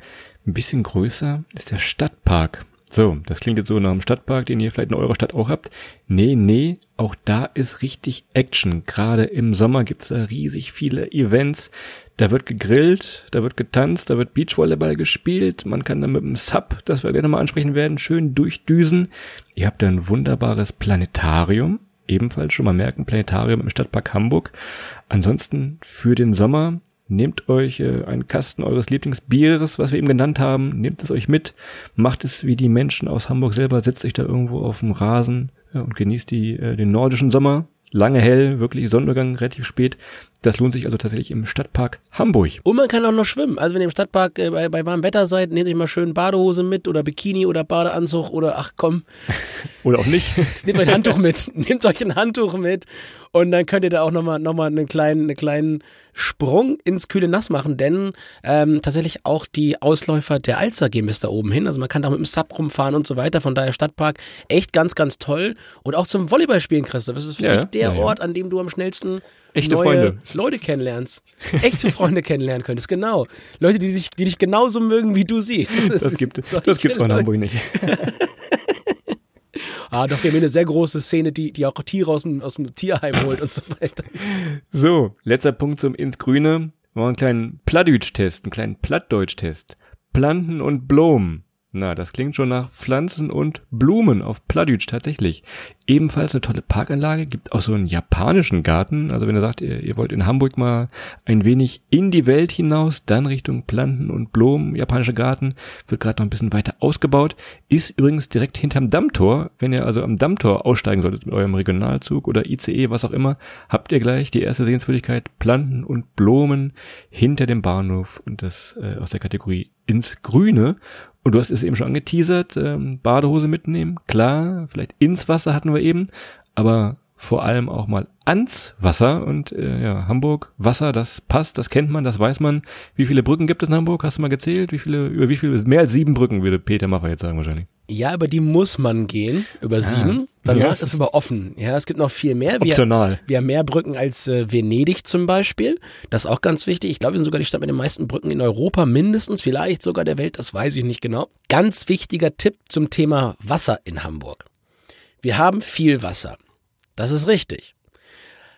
Ein bisschen größer ist der Stadtpark. So, das klingt jetzt so nach einem Stadtpark, den ihr vielleicht in eurer Stadt auch habt. Nee, nee, auch da ist richtig Action. Gerade im Sommer gibt's da riesig viele Events. Da wird gegrillt, da wird getanzt, da wird Beachvolleyball gespielt. Man kann dann mit dem Sub, das wir gleich nochmal ansprechen werden, schön durchdüsen. Ihr habt da ein wunderbares Planetarium. Ebenfalls schon mal merken, Planetarium im Stadtpark Hamburg. Ansonsten für den Sommer Nehmt euch äh, einen Kasten eures Lieblingsbieres, was wir eben genannt haben, nehmt es euch mit, macht es wie die Menschen aus Hamburg selber, setzt euch da irgendwo auf dem Rasen ja, und genießt die, äh, den nordischen Sommer. Lange hell, wirklich Sonnenuntergang relativ spät. Das lohnt sich also tatsächlich im Stadtpark Hamburg. Und man kann auch noch schwimmen. Also wenn ihr im Stadtpark äh, bei, bei warmem Wetter seid, nehmt euch mal schön Badehose mit oder Bikini oder Badeanzug oder ach komm. oder auch nicht. nehmt euch ein Handtuch mit. Nehmt euch ein Handtuch mit und dann könnt ihr da auch nochmal noch mal einen, kleinen, einen kleinen Sprung ins kühle Nass machen, denn ähm, tatsächlich auch die Ausläufer der Alster gehen bis da oben hin. Also man kann da mit dem Sub rumfahren und so weiter. Von daher Stadtpark echt ganz, ganz toll. Und auch zum Volleyballspielen, Christoph. Das ist für ja, dich der ja, ja. Ort, an dem du am schnellsten Echte neue Freunde. Leute kennenlernst. Echte Freunde kennenlernen könntest, genau. Leute, die, sich, die dich genauso mögen wie du sie. Das, das gibt es das gibt's in Hamburg nicht. ah, doch, wir haben eine sehr große Szene, die, die auch Tiere aus dem, aus dem Tierheim holt und so weiter. So, letzter Punkt zum ins Grüne. Wir machen einen kleinen Plattdeutsch-Test, einen kleinen Plattdeutsch-Test. Planten und Blumen. Na, das klingt schon nach Pflanzen und Blumen auf Pladütsch tatsächlich. Ebenfalls eine tolle Parkanlage, gibt auch so einen japanischen Garten. Also wenn ihr sagt, ihr, ihr wollt in Hamburg mal ein wenig in die Welt hinaus, dann Richtung Planten und Blumen, japanischer Garten, wird gerade noch ein bisschen weiter ausgebaut. Ist übrigens direkt hinterm Dammtor. Wenn ihr also am Dammtor aussteigen solltet mit eurem Regionalzug oder ICE, was auch immer, habt ihr gleich die erste Sehenswürdigkeit Planten und Blumen hinter dem Bahnhof und das äh, aus der Kategorie ins Grüne. Und du hast es eben schon angeteasert, ähm, Badehose mitnehmen, klar, vielleicht ins Wasser hatten wir eben, aber vor allem auch mal ans Wasser und äh, ja, Hamburg, Wasser, das passt, das kennt man, das weiß man. Wie viele Brücken gibt es in Hamburg? Hast du mal gezählt? Wie viele, über wie viele, mehr als sieben Brücken, würde Peter Maffay jetzt sagen wahrscheinlich. Ja, über die muss man gehen, über ah, sieben. Danach ja. ist aber offen. Ja, es gibt noch viel mehr. Wir, Optional. Wir haben mehr Brücken als äh, Venedig zum Beispiel. Das ist auch ganz wichtig. Ich glaube, wir sind sogar die Stadt mit den meisten Brücken in Europa, mindestens, vielleicht sogar der Welt, das weiß ich nicht genau. Ganz wichtiger Tipp zum Thema Wasser in Hamburg. Wir haben viel Wasser. Das ist richtig.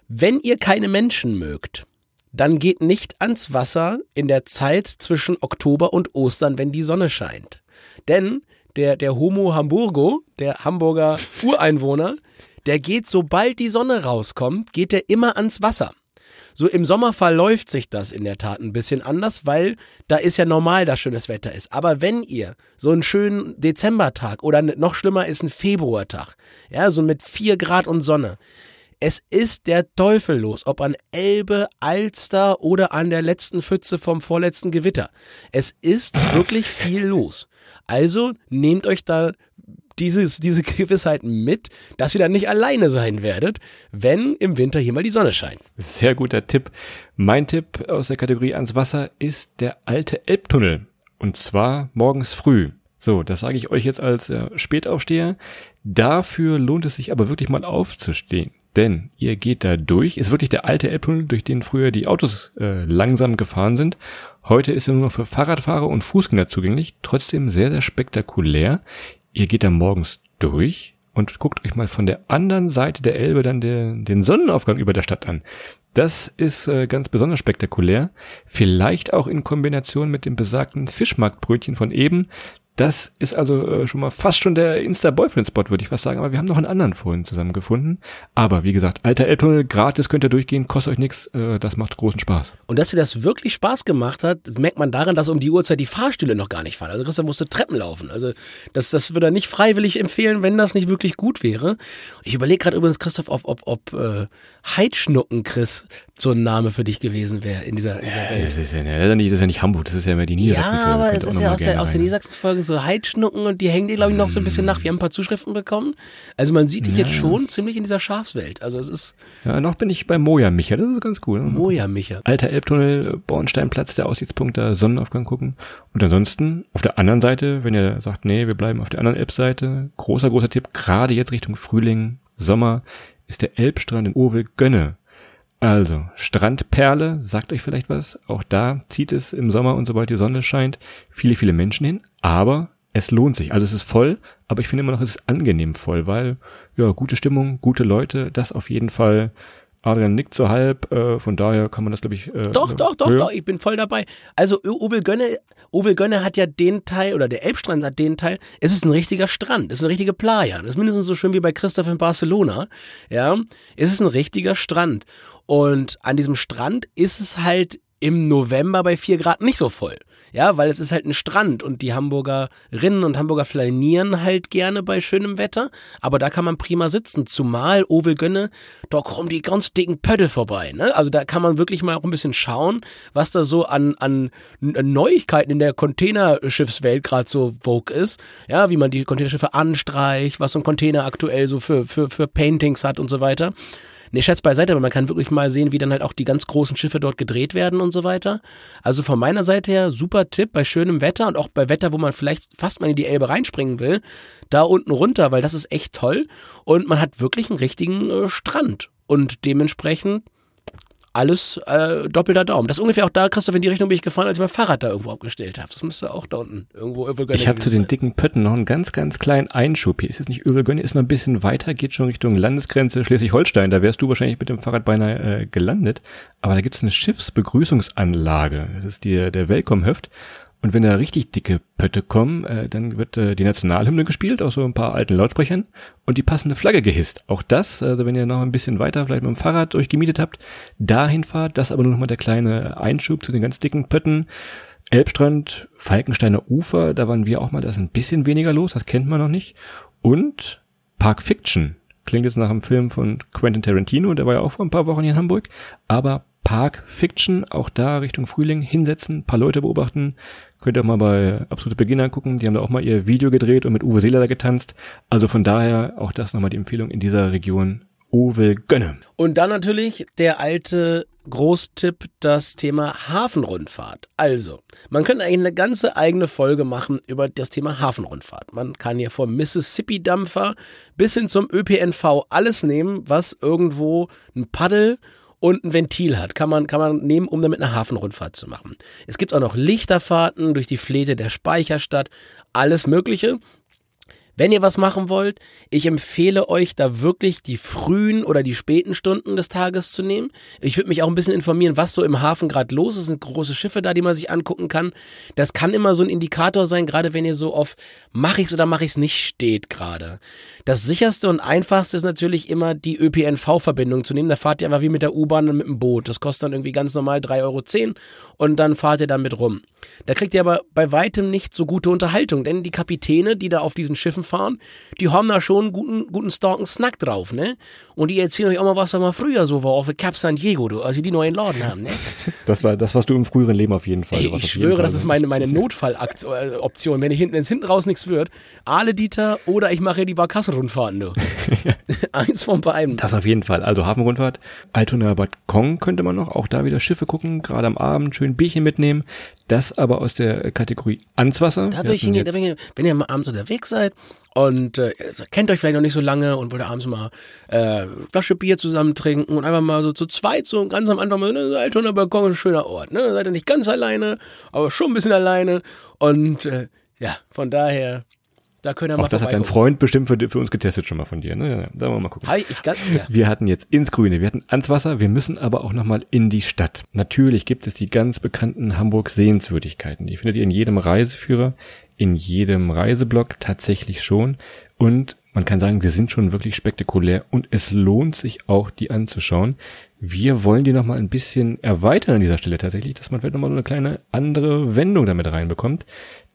Wenn ihr keine Menschen mögt, dann geht nicht ans Wasser in der Zeit zwischen Oktober und Ostern, wenn die Sonne scheint. Denn der, der Homo Hamburgo, der Hamburger Ureinwohner, der geht, sobald die Sonne rauskommt, geht er immer ans Wasser. So im Sommer verläuft sich das in der Tat ein bisschen anders, weil da ist ja normal, dass schönes Wetter ist. Aber wenn ihr so einen schönen Dezembertag oder noch schlimmer ist ein Februartag, ja, so mit vier Grad und Sonne, es ist der Teufel los, ob an Elbe, Alster oder an der letzten Pfütze vom vorletzten Gewitter. Es ist wirklich viel los. Also nehmt euch da dieses, diese Gewissheit mit, dass ihr dann nicht alleine sein werdet, wenn im Winter hier mal die Sonne scheint. Sehr guter Tipp. Mein Tipp aus der Kategorie ans Wasser ist der alte Elbtunnel. Und zwar morgens früh. So, das sage ich euch jetzt als äh, Spätaufsteher. Dafür lohnt es sich aber wirklich mal aufzustehen. Denn ihr geht da durch, ist wirklich der alte Elbtunnel, durch den früher die Autos äh, langsam gefahren sind. Heute ist er nur noch für Fahrradfahrer und Fußgänger zugänglich, trotzdem sehr, sehr spektakulär. Ihr geht da morgens durch und guckt euch mal von der anderen Seite der Elbe dann der, den Sonnenaufgang über der Stadt an. Das ist äh, ganz besonders spektakulär. Vielleicht auch in Kombination mit dem besagten Fischmarktbrötchen von eben. Das ist also äh, schon mal fast schon der Insta-Boyfriend-Spot, würde ich fast sagen. Aber wir haben noch einen anderen vorhin zusammengefunden. Aber wie gesagt, alter Elbtunnel, gratis könnt ihr durchgehen, kostet euch nichts. Äh, das macht großen Spaß. Und dass dir das wirklich Spaß gemacht hat, merkt man daran, dass um die Uhrzeit die Fahrstühle noch gar nicht fahren. Also Christian musste Treppen laufen. Also das, das würde er nicht freiwillig empfehlen, wenn das nicht wirklich gut wäre. Ich überlege gerade übrigens, Christoph, ob, ob, ob äh, Heidschnucken, Chris, so ein Name für dich gewesen wäre in dieser, in dieser Welt. Das ist, ja, das, ist ja nicht, das ist ja nicht Hamburg, das ist ja mehr die Niedersachsen. Ja, aber es ist ja aus der, aus der Niedersachsen-Folge so Heidschnucken und die hängen dir, glaube ich, noch so ein bisschen nach. Wir haben ein paar Zuschriften bekommen. Also man sieht dich jetzt schon ziemlich in dieser Schafswelt. Also es ist Ja, noch bin ich bei Moja Micha, das ist ganz cool. Moja Micha. Alter Elbtunnel, Bornsteinplatz, der Aussichtspunkt, da Sonnenaufgang gucken. Und ansonsten auf der anderen Seite, wenn ihr sagt, nee, wir bleiben auf der anderen Elbseite, großer, großer Tipp, gerade jetzt Richtung Frühling, Sommer, ist der Elbstrand in Ovel-Gönne. Also, Strandperle, sagt euch vielleicht was. Auch da zieht es im Sommer und sobald die Sonne scheint viele, viele Menschen hin. Aber es lohnt sich. Also es ist voll, aber ich finde immer noch, es ist angenehm voll, weil, ja, gute Stimmung, gute Leute, das auf jeden Fall. Adrian nickt so halb, äh, von daher kann man das, glaube ich. Äh, Doch, doch, doch, ja. doch, ich bin voll dabei. Also Uwe Gönne, Uwe Gönne hat ja den Teil, oder der Elbstrand hat den Teil, es ist ein richtiger Strand, es ist eine richtige Playa. Das ist mindestens so schön wie bei Christoph in Barcelona. Ja, es ist ein richtiger Strand. Und an diesem Strand ist es halt im November bei 4 Grad nicht so voll. Ja, weil es ist halt ein Strand und die Hamburgerinnen und Hamburger flanieren halt gerne bei schönem Wetter. Aber da kann man prima sitzen. Zumal Ovel Gönne, da kommen die ganz dicken Pötte vorbei. Ne? Also da kann man wirklich mal auch ein bisschen schauen, was da so an, an Neuigkeiten in der Containerschiffswelt gerade so vogue ist. Ja, wie man die Containerschiffe anstreicht, was so ein Container aktuell so für, für, für Paintings hat und so weiter. Nee, Scherz beiseite, aber man kann wirklich mal sehen, wie dann halt auch die ganz großen Schiffe dort gedreht werden und so weiter. Also von meiner Seite her, super Tipp bei schönem Wetter und auch bei Wetter, wo man vielleicht fast mal in die Elbe reinspringen will, da unten runter, weil das ist echt toll. Und man hat wirklich einen richtigen äh, Strand. Und dementsprechend alles äh, doppelter Daumen. Das ist ungefähr auch da, Christoph, in die Richtung bin ich gefahren, als ich mein Fahrrad da irgendwo abgestellt habe. Das müsste auch da unten irgendwo irgendwo Ich habe zu den dicken Pötten noch einen ganz, ganz kleinen Einschub. Hier ist jetzt nicht Övelgönne, ist noch ein bisschen weiter, geht schon Richtung Landesgrenze Schleswig-Holstein. Da wärst du wahrscheinlich mit dem Fahrrad beinahe äh, gelandet. Aber da gibt's eine Schiffsbegrüßungsanlage. Das ist die, der Welcome-Höft. Und wenn da richtig dicke Pötte kommen, äh, dann wird äh, die Nationalhymne gespielt aus so ein paar alten Lautsprechern und die passende Flagge gehisst. Auch das, also wenn ihr noch ein bisschen weiter vielleicht mit dem Fahrrad euch gemietet habt, dahin fahrt, das aber nur noch mal der kleine Einschub zu den ganz dicken Pötten. Elbstrand, Falkensteiner Ufer, da waren wir auch mal, da ist ein bisschen weniger los, das kennt man noch nicht. Und Park Fiction. Klingt jetzt nach einem Film von Quentin Tarantino, der war ja auch vor ein paar Wochen hier in Hamburg. Aber Park Fiction, auch da Richtung Frühling hinsetzen, paar Leute beobachten. Könnt ihr auch mal bei Absolute Beginner gucken. Die haben da auch mal ihr Video gedreht und mit Uwe Seeler da getanzt. Also von daher auch das nochmal die Empfehlung in dieser Region. Uwe Gönne. Und dann natürlich der alte Großtipp, das Thema Hafenrundfahrt. Also, man könnte eigentlich eine ganze eigene Folge machen über das Thema Hafenrundfahrt. Man kann hier vom Mississippi-Dampfer bis hin zum ÖPNV alles nehmen, was irgendwo ein Paddel und ein Ventil hat, kann man, kann man nehmen, um damit eine Hafenrundfahrt zu machen. Es gibt auch noch Lichterfahrten durch die Fläche der Speicherstadt, alles Mögliche. Wenn ihr was machen wollt, ich empfehle euch da wirklich die frühen oder die späten Stunden des Tages zu nehmen. Ich würde mich auch ein bisschen informieren, was so im Hafen gerade los ist. Es sind große Schiffe da, die man sich angucken kann. Das kann immer so ein Indikator sein, gerade wenn ihr so auf mache ich's oder mache ich's nicht steht gerade. Das sicherste und einfachste ist natürlich immer die ÖPNV-Verbindung zu nehmen. Da fahrt ihr einfach wie mit der U-Bahn und mit dem Boot. Das kostet dann irgendwie ganz normal 3,10 Euro und dann fahrt ihr damit rum. Da kriegt ihr aber bei weitem nicht so gute Unterhaltung, denn die Kapitäne, die da auf diesen Schiffen fahren, die haben da schon einen guten, guten starken Snack drauf, ne? Und die erzählen euch auch mal, was da mal früher so war, auf der Cap San Diego, du, als sie die neuen Laden haben, ne? Das war das, was du im früheren Leben auf jeden Fall. Ey, ich schwöre, Fall das ist meine, meine Notfalloption. Wenn ich hinten, es hinten raus nichts wird, Ale Dieter oder ich mache die Barkasse-Rundfahrten, du. Eins von beiden. Das auf jeden Fall. Also Hafenrundfahrt, Altona Bad Kong könnte man noch, auch da wieder Schiffe gucken, gerade am Abend schön Bierchen mitnehmen. Das aber aus der Kategorie Answasser. Da Wir will ich hatten hingehen, da ich, wenn ihr mal abends unterwegs seid und äh, kennt euch vielleicht noch nicht so lange und wollt abends mal äh, Flasche Bier zusammen trinken und einfach mal so zu zweit, so ganz am Anfang, mal, ne, Altoner Balkon ist ein schöner Ort, ne? Seid ihr nicht ganz alleine, aber schon ein bisschen alleine und äh, ja, von daher, da könnt ihr mal auch das hat dein. Freund bestimmt für, für uns getestet schon mal von dir. Ne? Ja, Da wollen wir mal gucken. Hi, ich ganz, ja. Wir hatten jetzt ins Grüne, wir hatten ans Wasser, wir müssen aber auch nochmal in die Stadt. Natürlich gibt es die ganz bekannten Hamburg-Sehenswürdigkeiten. Die findet ihr in jedem Reiseführer, in jedem Reiseblog tatsächlich schon. Und man kann sagen, sie sind schon wirklich spektakulär und es lohnt sich auch, die anzuschauen. Wir wollen die nochmal ein bisschen erweitern an dieser Stelle tatsächlich, dass man vielleicht nochmal so eine kleine andere Wendung damit reinbekommt.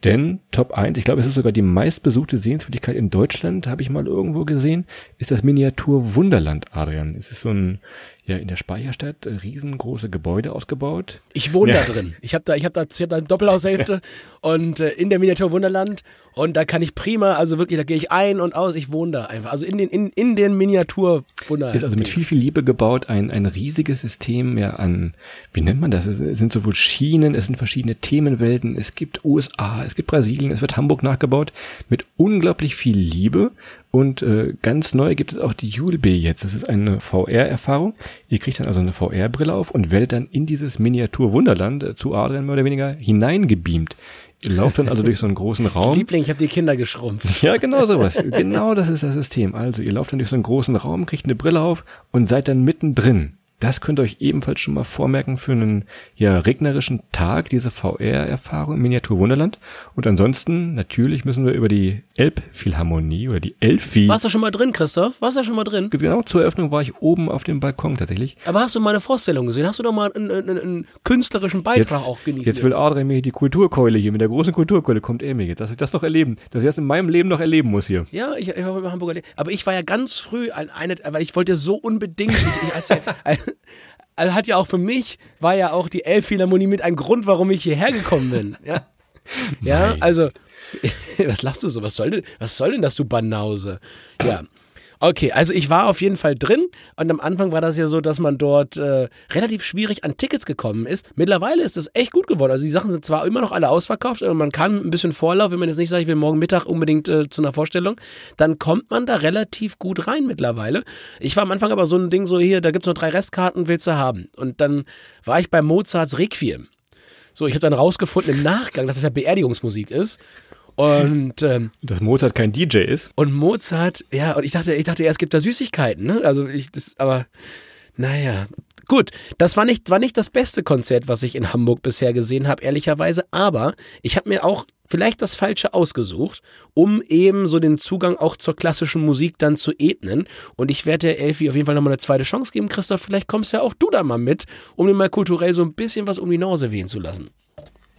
Denn Top 1, ich glaube, es ist sogar die meistbesuchte Sehenswürdigkeit in Deutschland, habe ich mal irgendwo gesehen, ist das Miniatur Wunderland, Adrian. Es ist so ein, ja, in der Speicherstadt, äh, riesengroße Gebäude ausgebaut. Ich wohne Ja. da drin. Ich habe da, ich habe da, ich hab da eine Doppelhaushälfte und äh, in der Miniatur Wunderland und da kann ich prima, also wirklich, da gehe ich ein und aus. Ich wohne da einfach, also in den in, in den Miniatur Wunderland. Ist also mit viel, viel Liebe gebaut, ein, ein riesiges System ja an, wie nennt man das? Es sind sowohl Schienen, es sind verschiedene Themenwelten, es gibt USA, es gibt Brasilien, es wird Hamburg nachgebaut mit unglaublich viel Liebe und äh, ganz neu gibt es auch die Julbe jetzt. Das ist eine VR-Erfahrung. Ihr kriegt dann also eine VR-Brille auf und werdet dann in dieses Miniatur-Wunderland äh, zu Adrian mehr oder weniger hineingebeamt. Ihr lauft dann also durch so einen großen Raum. Liebling, ich habe die Kinder geschrumpft. Ja, genau sowas. genau das ist das System. Also ihr lauft dann durch so einen großen Raum, kriegt eine Brille auf und seid dann mittendrin. Das könnt ihr euch ebenfalls schon mal vormerken für einen ja, regnerischen Tag, diese VR-Erfahrung im Miniatur Wunderland. Und ansonsten, natürlich müssen wir über die Elbphilharmonie oder die Elfi. Warst du schon mal drin, Christoph? Warst du schon mal drin? Genau, zur Eröffnung war ich oben auf dem Balkon tatsächlich. Aber hast du mal eine Vorstellung gesehen? Hast du doch mal einen, einen, einen künstlerischen Beitrag Jetzt, auch genießen? jetzt will Adrian mir die Kulturkeule hier, mit der großen Kulturkeule kommt er mir jetzt, dass ich das noch erleben, dass ich das in meinem Leben noch erleben muss hier. Ja, ich, ich war in Hamburger Le Aber ich war ja ganz früh an eine, weil ich wollte so unbedingt. Ich, ich, als, also hat ja auch für mich, war ja auch die Elbphilharmonie mit ein Grund, warum ich hierher gekommen bin. Ja, ja Nein. also, was lachst du so? Was soll denn, was soll denn das, du Banause? Ja. Okay, also ich war auf jeden Fall drin und am Anfang war das ja so, dass man dort äh, relativ schwierig an Tickets gekommen ist. Mittlerweile ist es echt gut geworden. Also die Sachen sind zwar immer noch alle ausverkauft, aber man kann ein bisschen Vorlauf, wenn man jetzt nicht sagt, ich will morgen Mittag unbedingt äh, zu einer Vorstellung, dann kommt man da relativ gut rein mittlerweile. Ich war am Anfang aber so ein Ding so hier, da gibt's noch drei Restkarten, willst du haben? Und dann war ich bei Mozarts Requiem. So, ich habe dann rausgefunden im Nachgang, dass es ja Beerdigungsmusik ist. Und ähm, Dass Mozart kein DJ ist. und Mozart, ja, und ich dachte, ich dachte, ja, es gibt da Süßigkeiten, ne? Also ich, das, aber, naja. Gut, das war nicht, war nicht das beste Konzert, was ich in Hamburg bisher gesehen habe, ehrlicherweise, aber ich habe mir auch vielleicht das Falsche ausgesucht, um eben so den Zugang auch zur klassischen Musik dann zu ebnen. Und ich werde der Elfi auf jeden Fall nochmal eine zweite Chance geben. Christoph, vielleicht kommst ja auch du da mal mit, um dir mal kulturell so ein bisschen was um die Nase wehen zu lassen.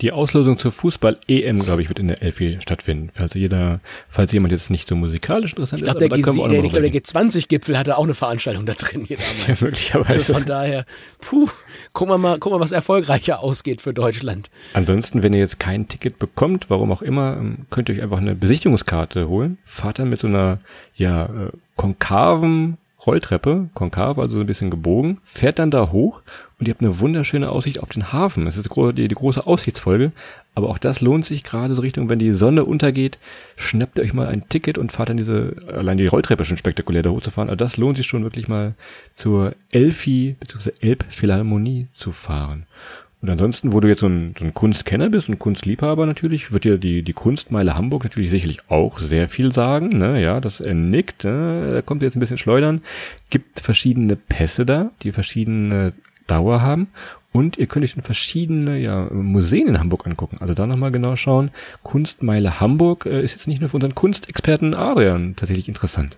Die Auslosung zur Fußball-EM, glaube ich, wird in der Elfi stattfinden. Falls jeder, falls jemand jetzt nicht so musikalisch interessant Ich glaube, ist, der, G- der, ich glaub, der drüber G20-Gipfel hatte auch eine Veranstaltung da drin hier. Ja, möglicherweise. Also von daher, puh, gucken wir mal, gucken wir, was erfolgreicher ausgeht für Deutschland. Ansonsten, wenn ihr jetzt kein Ticket bekommt, warum auch immer, ähm, könnt ihr euch einfach eine Besichtigungskarte holen. Fahrt dann mit so einer, ja, äh, konkaven Rolltreppe, konkav, also so ein bisschen gebogen, fährt dann da hoch und ihr habt eine wunderschöne Aussicht auf den Hafen. Es ist die, die große Aussichtsfolge, aber auch das lohnt sich gerade so Richtung, wenn die Sonne untergeht, schnappt ihr euch mal ein Ticket und fahrt dann diese, allein die Rolltreppe schon spektakulär da hochzufahren, aber das lohnt sich schon wirklich mal zur Elfi bzw. Elbphilharmonie zu fahren. Und ansonsten, wo du jetzt so ein, so ein Kunstkenner bist und Kunstliebhaber natürlich, wird dir die, die Kunstmeile Hamburg natürlich sicherlich auch sehr viel sagen. Ne? Ja, das er nickt, ne? da kommt jetzt ein bisschen schleudern. Gibt verschiedene Pässe da, die verschiedene Dauer haben. Und ihr könnt euch dann verschiedene ja, Museen in Hamburg angucken. Also da nochmal genau schauen. Kunstmeile Hamburg äh, ist jetzt nicht nur für unseren Kunstexperten Adrian tatsächlich interessant.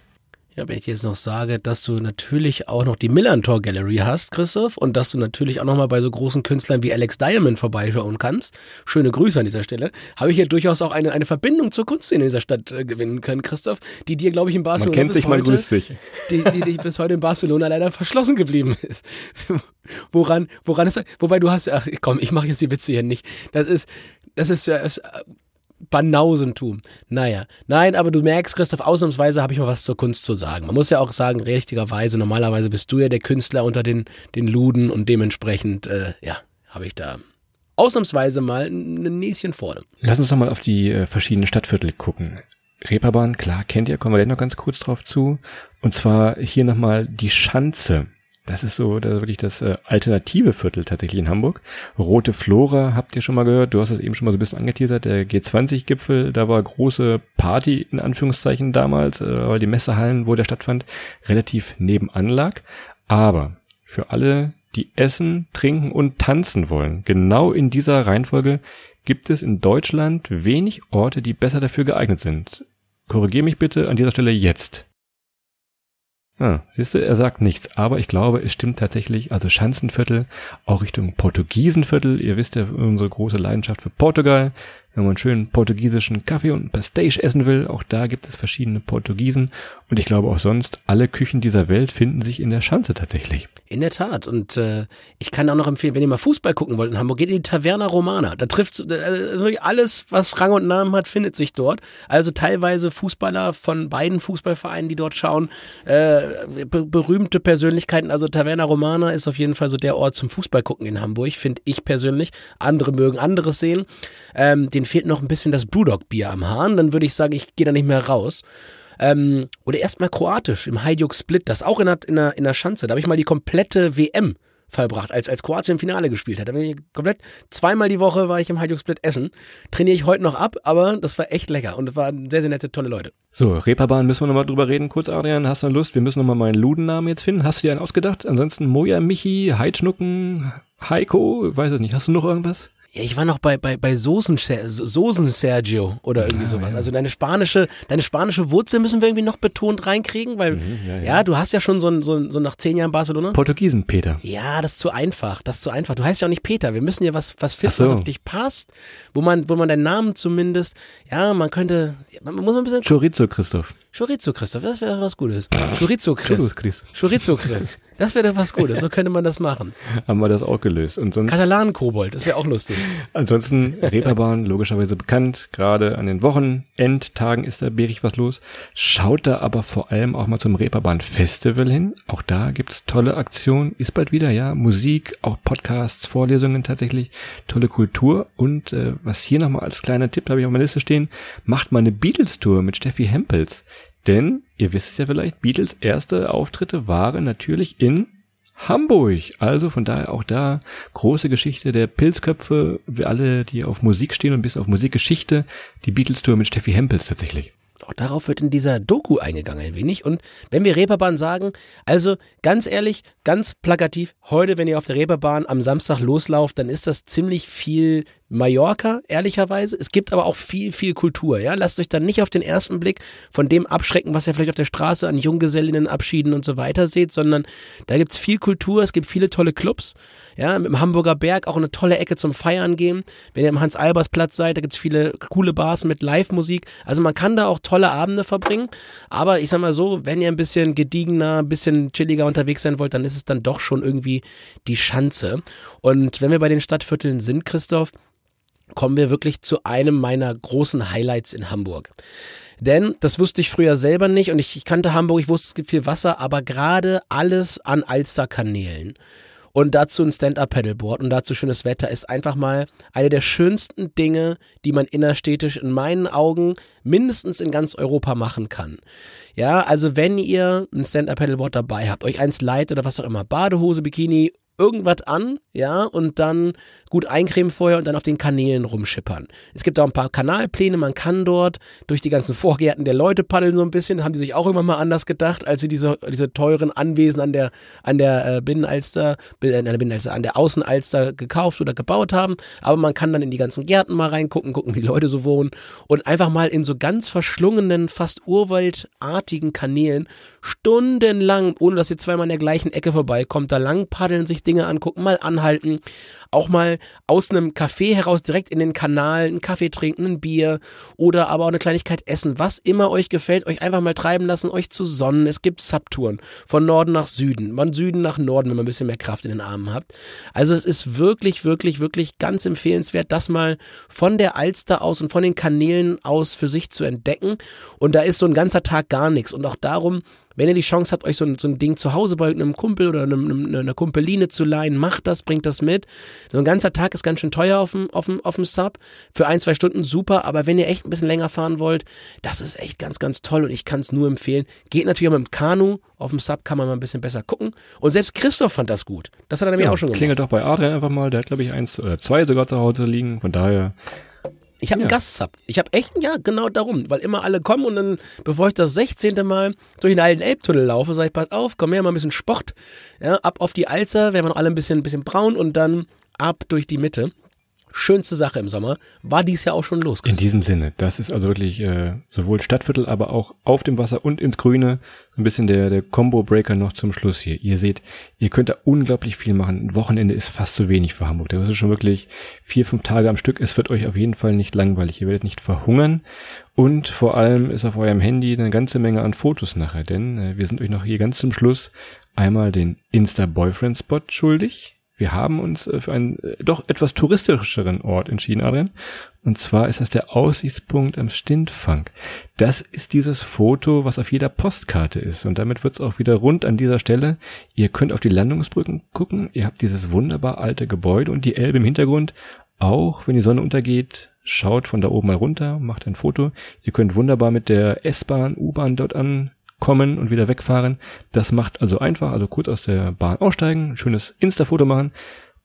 Ja, wenn ich jetzt noch sage, dass du natürlich auch noch die Millantor Gallery hast, Christoph, und dass du natürlich auch noch mal bei so großen Künstlern wie Alex Diamond vorbeischauen kannst. Schöne Grüße an dieser Stelle. Habe ich hier durchaus auch eine, eine Verbindung zur Kunst in dieser Stadt äh, gewinnen können, Christoph, die dir, glaube ich, in Barcelona Man kennt sich, man heute, grüßt sich. die, die dich bis heute in Barcelona leider verschlossen geblieben ist. woran, woran ist, wobei du hast, ach komm, ich mache jetzt die Witze hier nicht. Das ist, das ist, äh, ist Banausentum. Naja, nein, aber du merkst, Christoph, ausnahmsweise habe ich mal was zur Kunst zu sagen. Man muss ja auch sagen, richtigerweise, normalerweise bist du ja der Künstler unter den, den Luden und dementsprechend, äh, ja, habe ich da ausnahmsweise mal ein Näschen vorne. Lass uns doch mal auf die äh, verschiedenen Stadtviertel gucken. Reeperbahn, klar, kennt ihr, kommen wir gleich noch ganz kurz drauf zu. Und zwar hier nochmal die Schanze. Das ist so das ist wirklich das äh, alternative Viertel tatsächlich in Hamburg. Rote Flora habt ihr schon mal gehört. Du hast es eben schon mal so ein bisschen angeteasert. Der G20-Gipfel, da war große Party in Anführungszeichen damals, äh, weil die Messehallen, wo der stattfand, relativ nebenan lag. Aber für alle, die essen, trinken und tanzen wollen, genau in dieser Reihenfolge gibt es in Deutschland wenig Orte, die besser dafür geeignet sind. Korrigier mich bitte an dieser Stelle jetzt. Ah, siehst du, er sagt nichts, aber ich glaube, es stimmt tatsächlich, also Schanzenviertel, auch Richtung Portugiesenviertel, ihr wisst ja unsere große Leidenschaft für Portugal, wenn man schönen portugiesischen Kaffee und Pastéis essen will, auch da gibt es verschiedene Portugiesen und ich glaube auch sonst, alle Küchen dieser Welt finden sich in der Schanze tatsächlich. In der Tat. Und äh, ich kann auch noch empfehlen, wenn ihr mal Fußball gucken wollt in Hamburg, geht in die Taverna Romana. Da trifft äh, alles, was Rang und Namen hat, findet sich dort. Also teilweise Fußballer von beiden Fußballvereinen, die dort schauen, äh, be berühmte Persönlichkeiten. Also Taverna Romana ist auf jeden Fall so der Ort zum Fußball gucken in Hamburg, finde ich persönlich. Andere mögen anderes sehen. Ähm, den fehlt noch ein bisschen das Brewdog-Bier am Hahn. Dann würde ich sagen, ich gehe da nicht mehr raus. Ähm, oder erstmal kroatisch im Hajduk Split, das auch in der, in der, in der Schanze. Da habe ich mal die komplette WM vollbracht, als, als Kroatien im Finale gespielt hat. Da bin ich komplett, zweimal die Woche war ich im Hajduk Split essen. Trainiere ich heute noch ab, aber das war echt lecker und es waren sehr, sehr nette, tolle Leute. So, Reeperbahn müssen wir nochmal drüber reden. Kurz, Adrian, hast du Lust? Wir müssen nochmal meinen Ludennamen jetzt finden. Hast du dir einen ausgedacht? Ansonsten Moja, Michi, Heidschnucken, Heiko, weiß ich nicht. Hast du noch irgendwas? Ja, ich war noch bei, bei, bei Soßen, Soßen Sergio oder irgendwie ah, sowas. Ja. Also deine spanische, deine spanische Wurzel müssen wir irgendwie noch betont reinkriegen, weil, mhm, ja, ja. ja, du hast ja schon so, so, so nach zehn Jahren Barcelona. Portugiesen, Peter. Ja, das ist zu einfach. Das ist zu einfach. Du heißt ja auch nicht Peter. Wir müssen ja was, was finden, so. was auf dich passt, wo man, wo man deinen Namen zumindest, ja, man könnte, man muss ein bisschen. Chorizo, Christoph. Chorizo, Christoph, das wäre was Gutes. Chorizo, Chris. Chorizo, Chris. Das wäre doch was Gutes, so könnte man das machen. Haben wir das auch gelöst. Und sonst, Katalanen-Kobold, das wäre auch lustig. Ansonsten Reeperbahn, logischerweise bekannt. Gerade an den Wochenendtagen ist da bärig was los. Schaut da aber vor allem auch mal zum Reeperbahn Festival hin. Auch da gibt's tolle Aktionen. Ist bald wieder, ja. Musik, auch Podcasts, Vorlesungen tatsächlich. Tolle Kultur. Und äh, was hier nochmal als kleiner Tipp, habe ich auf meiner Liste stehen, macht mal eine Beatles-Tour mit Steffi Hempels. Denn, ihr wisst es ja vielleicht, Beatles erste Auftritte waren natürlich in Hamburg. Also von daher auch da große Geschichte der Pilzköpfe, wir alle, die auf Musik stehen und bis auf Musikgeschichte, die Beatles-Tour mit Steffi Hempels tatsächlich. Auch darauf wird in dieser Doku eingegangen ein wenig. Und wenn wir Reeperbahn sagen, also ganz ehrlich, ganz plakativ, heute, wenn ihr auf der Reeperbahn am Samstag loslauft, dann ist das ziemlich viel Mallorca, ehrlicherweise. Es gibt aber auch viel, viel Kultur. Ja? Lasst euch dann nicht auf den ersten Blick von dem abschrecken, was ihr vielleicht auf der Straße an Junggesellinnenabschieden und so weiter seht, sondern da gibt es viel Kultur, es gibt viele tolle Clubs. Ja, mit Hamburger Berg auch eine tolle Ecke zum Feiern gehen. Wenn ihr am Hans-Albers-Platz seid, da gibt es viele coole Bars mit Live-Musik. Also man kann da auch tolle Abende verbringen. Aber ich sag mal so, wenn ihr ein bisschen gediegener, ein bisschen chilliger unterwegs sein wollt, dann ist es dann doch schon irgendwie die Schanze. Und wenn wir bei den Stadtvierteln sind, Christoph, kommen wir wirklich zu einem meiner großen Highlights in Hamburg. Denn das wusste ich früher selber nicht und ich, ich kannte Hamburg, ich wusste, es gibt viel Wasser, aber gerade alles an Alsterkanälen und dazu ein Stand-Up-Pedalboard und dazu schönes Wetter ist einfach mal eine der schönsten Dinge, die man innerstädtisch in meinen Augen mindestens in ganz Europa machen kann. Ja, also wenn ihr ein Stand-Up-Pedalboard dabei habt, euch eins leiht oder was auch immer, Badehose, Bikini, irgendwas an, ja, und dann gut eincremen vorher und dann auf den Kanälen rumschippern. Es gibt auch ein paar Kanalpläne, man kann dort durch die ganzen Vorgärten der Leute paddeln so ein bisschen, haben die sich auch immer mal anders gedacht, als sie diese, diese teuren Anwesen an der, an der äh, Binnenalster, äh, an der Binnenalster, an der Außenalster gekauft oder gebaut haben, aber man kann dann in die ganzen Gärten mal reingucken, gucken, wie Leute so wohnen. Und einfach mal in so ganz verschlungenen, fast urwaldartigen Kanälen stundenlang, ohne dass ihr zweimal in der gleichen Ecke vorbeikommt, da lang paddeln, sich Dinge angucken, mal anhalten, auch mal aus einem Café heraus direkt in den Kanal einen Kaffee trinken, ein Bier oder aber auch eine Kleinigkeit essen, was immer euch gefällt, euch einfach mal treiben lassen, euch zu sonnen. Es gibt Subtouren von Norden nach Süden, von Süden nach Norden, wenn man ein bisschen mehr Kraft in den Armen habt. Also es ist wirklich, wirklich, wirklich ganz empfehlenswert, das mal von der Alster aus und von den Kanälen aus für sich zu entdecken. Und da ist so ein ganzer Tag gar nichts. Und auch darum wenn ihr die Chance habt, euch so ein, so ein Ding zu Hause bei einem Kumpel oder einem, einem, einer Kumpeline zu leihen, macht das, bringt das mit. So ein ganzer Tag ist ganz schön teuer auf dem, auf dem, auf dem Sub. Für ein, zwei Stunden super, aber wenn ihr echt ein bisschen länger fahren wollt, das ist echt ganz, ganz toll und ich kann es nur empfehlen. Geht natürlich auch mit dem Kanu. Auf dem Sub kann man mal ein bisschen besser gucken. Und selbst Christoph fand das gut. Das hat er nämlich Ja, auch schon gemacht. klingelt doch bei Adrian einfach mal. Der hat, glaube ich, eins oder zwei sogar zu Hause liegen. Von daher, Ich habe einen Ja. Gastsub. Ich habe echt, ja, genau darum, weil immer alle kommen und dann, bevor ich das 16. Mal durch den alten Elbtunnel laufe, sage ich, pass auf, komm her, mal ein bisschen Sport. Ja, ab auf die Alzer, werden wir noch alle ein bisschen, ein bisschen braun und dann ab durch die Mitte. Schönste Sache im Sommer. War dies Jahr auch schon los. in diesem Sinne, das ist also wirklich äh, sowohl Stadtviertel, aber auch auf dem Wasser und ins Grüne. Ein bisschen der, der Combo-Breaker noch zum Schluss hier. Ihr seht, ihr könnt da unglaublich viel machen. Ein Wochenende ist fast zu wenig für Hamburg. Das ist schon wirklich vier, fünf Tage am Stück. Es wird euch auf jeden Fall nicht langweilig. Ihr werdet nicht verhungern. Und vor allem ist auf eurem Handy eine ganze Menge an Fotos nachher, denn äh, wir sind euch noch hier ganz zum Schluss einmal den Insta-Boyfriend-Spot schuldig. Wir haben uns äh, für einen äh, doch etwas touristischeren Ort entschieden, Adrian. Und zwar ist das der Aussichtspunkt am Stintfang. Das ist dieses Foto, was auf jeder Postkarte ist. Und damit wird es auch wieder rund an dieser Stelle. Ihr könnt auf die Landungsbrücken gucken. Ihr habt dieses wunderbar alte Gebäude und die Elbe im Hintergrund. Auch wenn die Sonne untergeht, schaut von da oben mal runter, macht ein Foto. Ihr könnt wunderbar mit der S-Bahn, U-Bahn dort ankommen und wieder wegfahren. Das macht also einfach, also kurz aus der Bahn aussteigen, schönes Insta-Foto machen,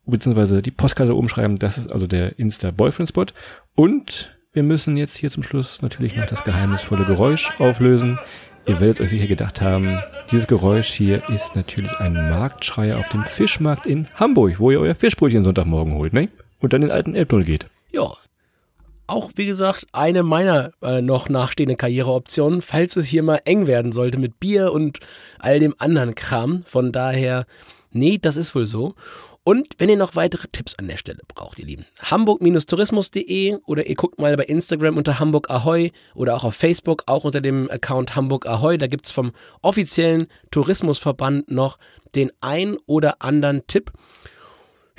beziehungsweise die Postkarte oben schreiben. Das ist also der Insta-Boyfriend-Spot. Und wir müssen jetzt hier zum Schluss natürlich noch das geheimnisvolle Geräusch auflösen. Ihr werdet euch sicher gedacht haben, dieses Geräusch hier ist natürlich ein Marktschreier auf dem Fischmarkt in Hamburg, wo ihr euer Fischbrötchen Sonntagmorgen holt, ne? Und dann den alten Elbtunnel geht. Ja. Auch, wie gesagt, eine meiner äh, noch nachstehenden Karriereoptionen, falls es hier mal eng werden sollte mit Bier und all dem anderen Kram. Von daher, nee, das ist wohl so. Und wenn ihr noch weitere Tipps an der Stelle braucht, ihr Lieben, hamburg-tourismus.de oder ihr guckt mal bei Instagram unter Hamburg Ahoy oder auch auf Facebook, auch unter dem Account Hamburg Ahoy. Da gibt's vom offiziellen Tourismusverband noch den ein oder anderen Tipp.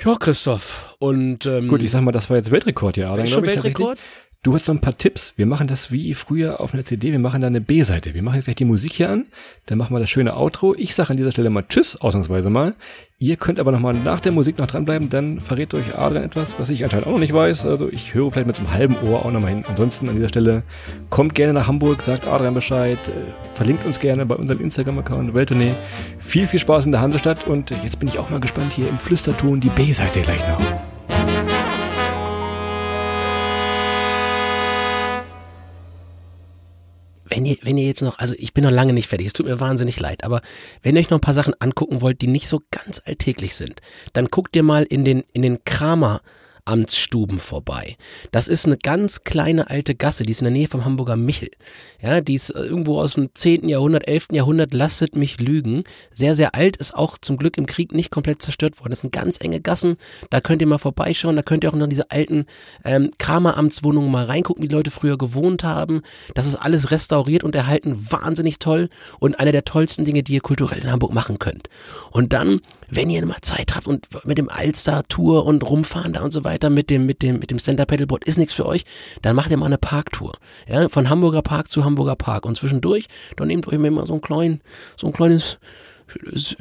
Ja, Christoph. Und ähm, Gut, ich sag mal, das war jetzt Weltrekord hier, Adrian. ist schon Weltrekord? Du hast noch ein paar Tipps. Wir machen das wie früher auf einer CD. Wir machen da eine B-Seite. Wir machen jetzt gleich die Musik hier an. Dann machen wir das schöne Outro. Ich sage an dieser Stelle mal Tschüss, ausnahmsweise mal. Ihr könnt aber noch mal nach der Musik noch dranbleiben. Dann verrät euch Adrian etwas, was ich anscheinend auch noch nicht weiß. Also ich höre vielleicht mit einem halben Ohr auch noch mal hin. Ansonsten an dieser Stelle kommt gerne nach Hamburg, sagt Adrian Bescheid, äh, verlinkt uns gerne bei unserem Instagram-Account Welttournee. Viel, viel Spaß in der Hansestadt. Und jetzt bin ich auch mal gespannt hier im Flüsterton die B-Seite gleich noch. Wenn ihr, wenn ihr jetzt noch, also ich bin noch lange nicht fertig, es tut mir wahnsinnig leid, aber wenn ihr euch noch ein paar Sachen angucken wollt, die nicht so ganz alltäglich sind, dann guckt ihr mal in den, in den Kramer Amtsstuben vorbei. Das ist eine ganz kleine alte Gasse, die ist in der Nähe vom Hamburger Michel. Ja, die ist äh, irgendwo aus dem 10. Jahrhundert, 11. Jahrhundert, lasset mich lügen. Sehr, sehr alt, ist auch zum Glück im Krieg nicht komplett zerstört worden. Das sind ganz enge Gassen, da könnt ihr mal vorbeischauen, da könnt ihr auch in diese alten ähm, Krameramtswohnungen mal reingucken, wie die Leute früher gewohnt haben. Das ist alles restauriert und erhalten, wahnsinnig toll und einer der tollsten Dinge, die ihr kulturell in Hamburg machen könnt. Und dann, wenn ihr mal Zeit habt und mit dem Alster-Tour und rumfahren da und so weiter, mit dem, mit dem, mit dem Center Paddleboard ist nichts für euch, dann macht ihr mal eine Parktour. Ja, von Hamburger Park zu Hamburger Park. Und zwischendurch, dann nehmt euch mal so ein klein, so ein kleines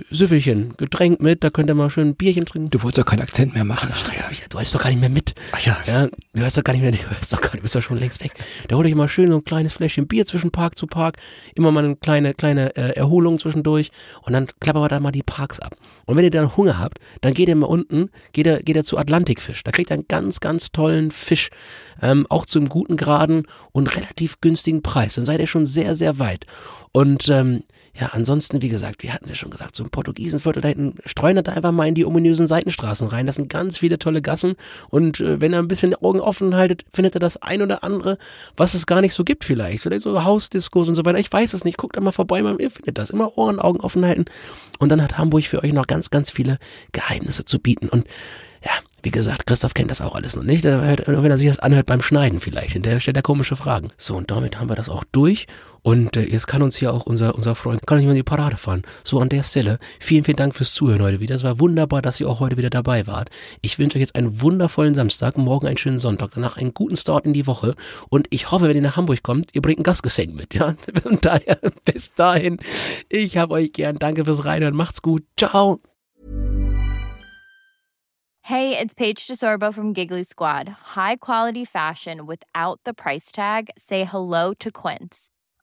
Süffelchen, Getränk mit, da könnt ihr mal schön ein Bierchen trinken. Du wolltest doch keinen Akzent mehr machen. Scheiße, hab ich, du hast doch gar nicht mehr mit. Ach ja. Ja, du hörst doch gar nicht mehr, du hörst doch gar nicht, du bist doch schon längst weg. Da holt euch mal schön so ein kleines Fläschchen Bier zwischen Park zu Park, immer mal eine kleine, kleine äh, Erholung zwischendurch und dann klappern wir da mal die Parks ab. Und wenn ihr dann Hunger habt, dann geht ihr mal unten, geht ihr, geht ihr zu Atlantikfisch. Da kriegt ihr einen ganz, ganz tollen Fisch, ähm, auch zum guten Graden und relativ günstigen Preis. Dann seid ihr schon sehr, sehr weit. Und ähm, ja, ansonsten, wie gesagt, wir hatten es ja schon gesagt, so ein Portugiesenviertel da hinten, streuen da einfach mal in die ominösen Seitenstraßen rein. Das sind ganz viele tolle Gassen. Und äh, wenn ihr ein bisschen die Augen offen haltet, findet ihr das ein oder andere, was es gar nicht so gibt vielleicht. Vielleicht so Hausdiskos und so weiter. Ich weiß es nicht. Guckt da mal vorbei, man, ihr findet das. Immer Ohren, Augen offen halten. Und dann hat Hamburg für euch noch ganz, ganz viele Geheimnisse zu bieten. Und ja, wie gesagt, Christoph kennt das auch alles noch nicht. Er wenn er sich das anhört beim Schneiden vielleicht. Der stellt er komische Fragen. So, und damit haben wir das auch durch. Und äh, jetzt kann uns hier auch unser, unser Freund, kann nicht mal in die Parade fahren. So an der Stelle. Vielen, vielen Dank fürs Zuhören heute wieder. Es war wunderbar, dass ihr auch heute wieder dabei wart. Ich wünsche euch jetzt einen wundervollen Samstag, morgen einen schönen Sonntag, danach einen guten Start in die Woche. Und ich hoffe, wenn ihr nach Hamburg kommt, ihr bringt ein Gastgeschenk mit. Ja? Und daher, bis dahin, ich hab euch gern. Danke fürs Reinhören. Macht's gut. Ciao. Hey, it's Paige DeSorbo from Giggly Squad. High quality fashion without the price tag. Say hello to Quince.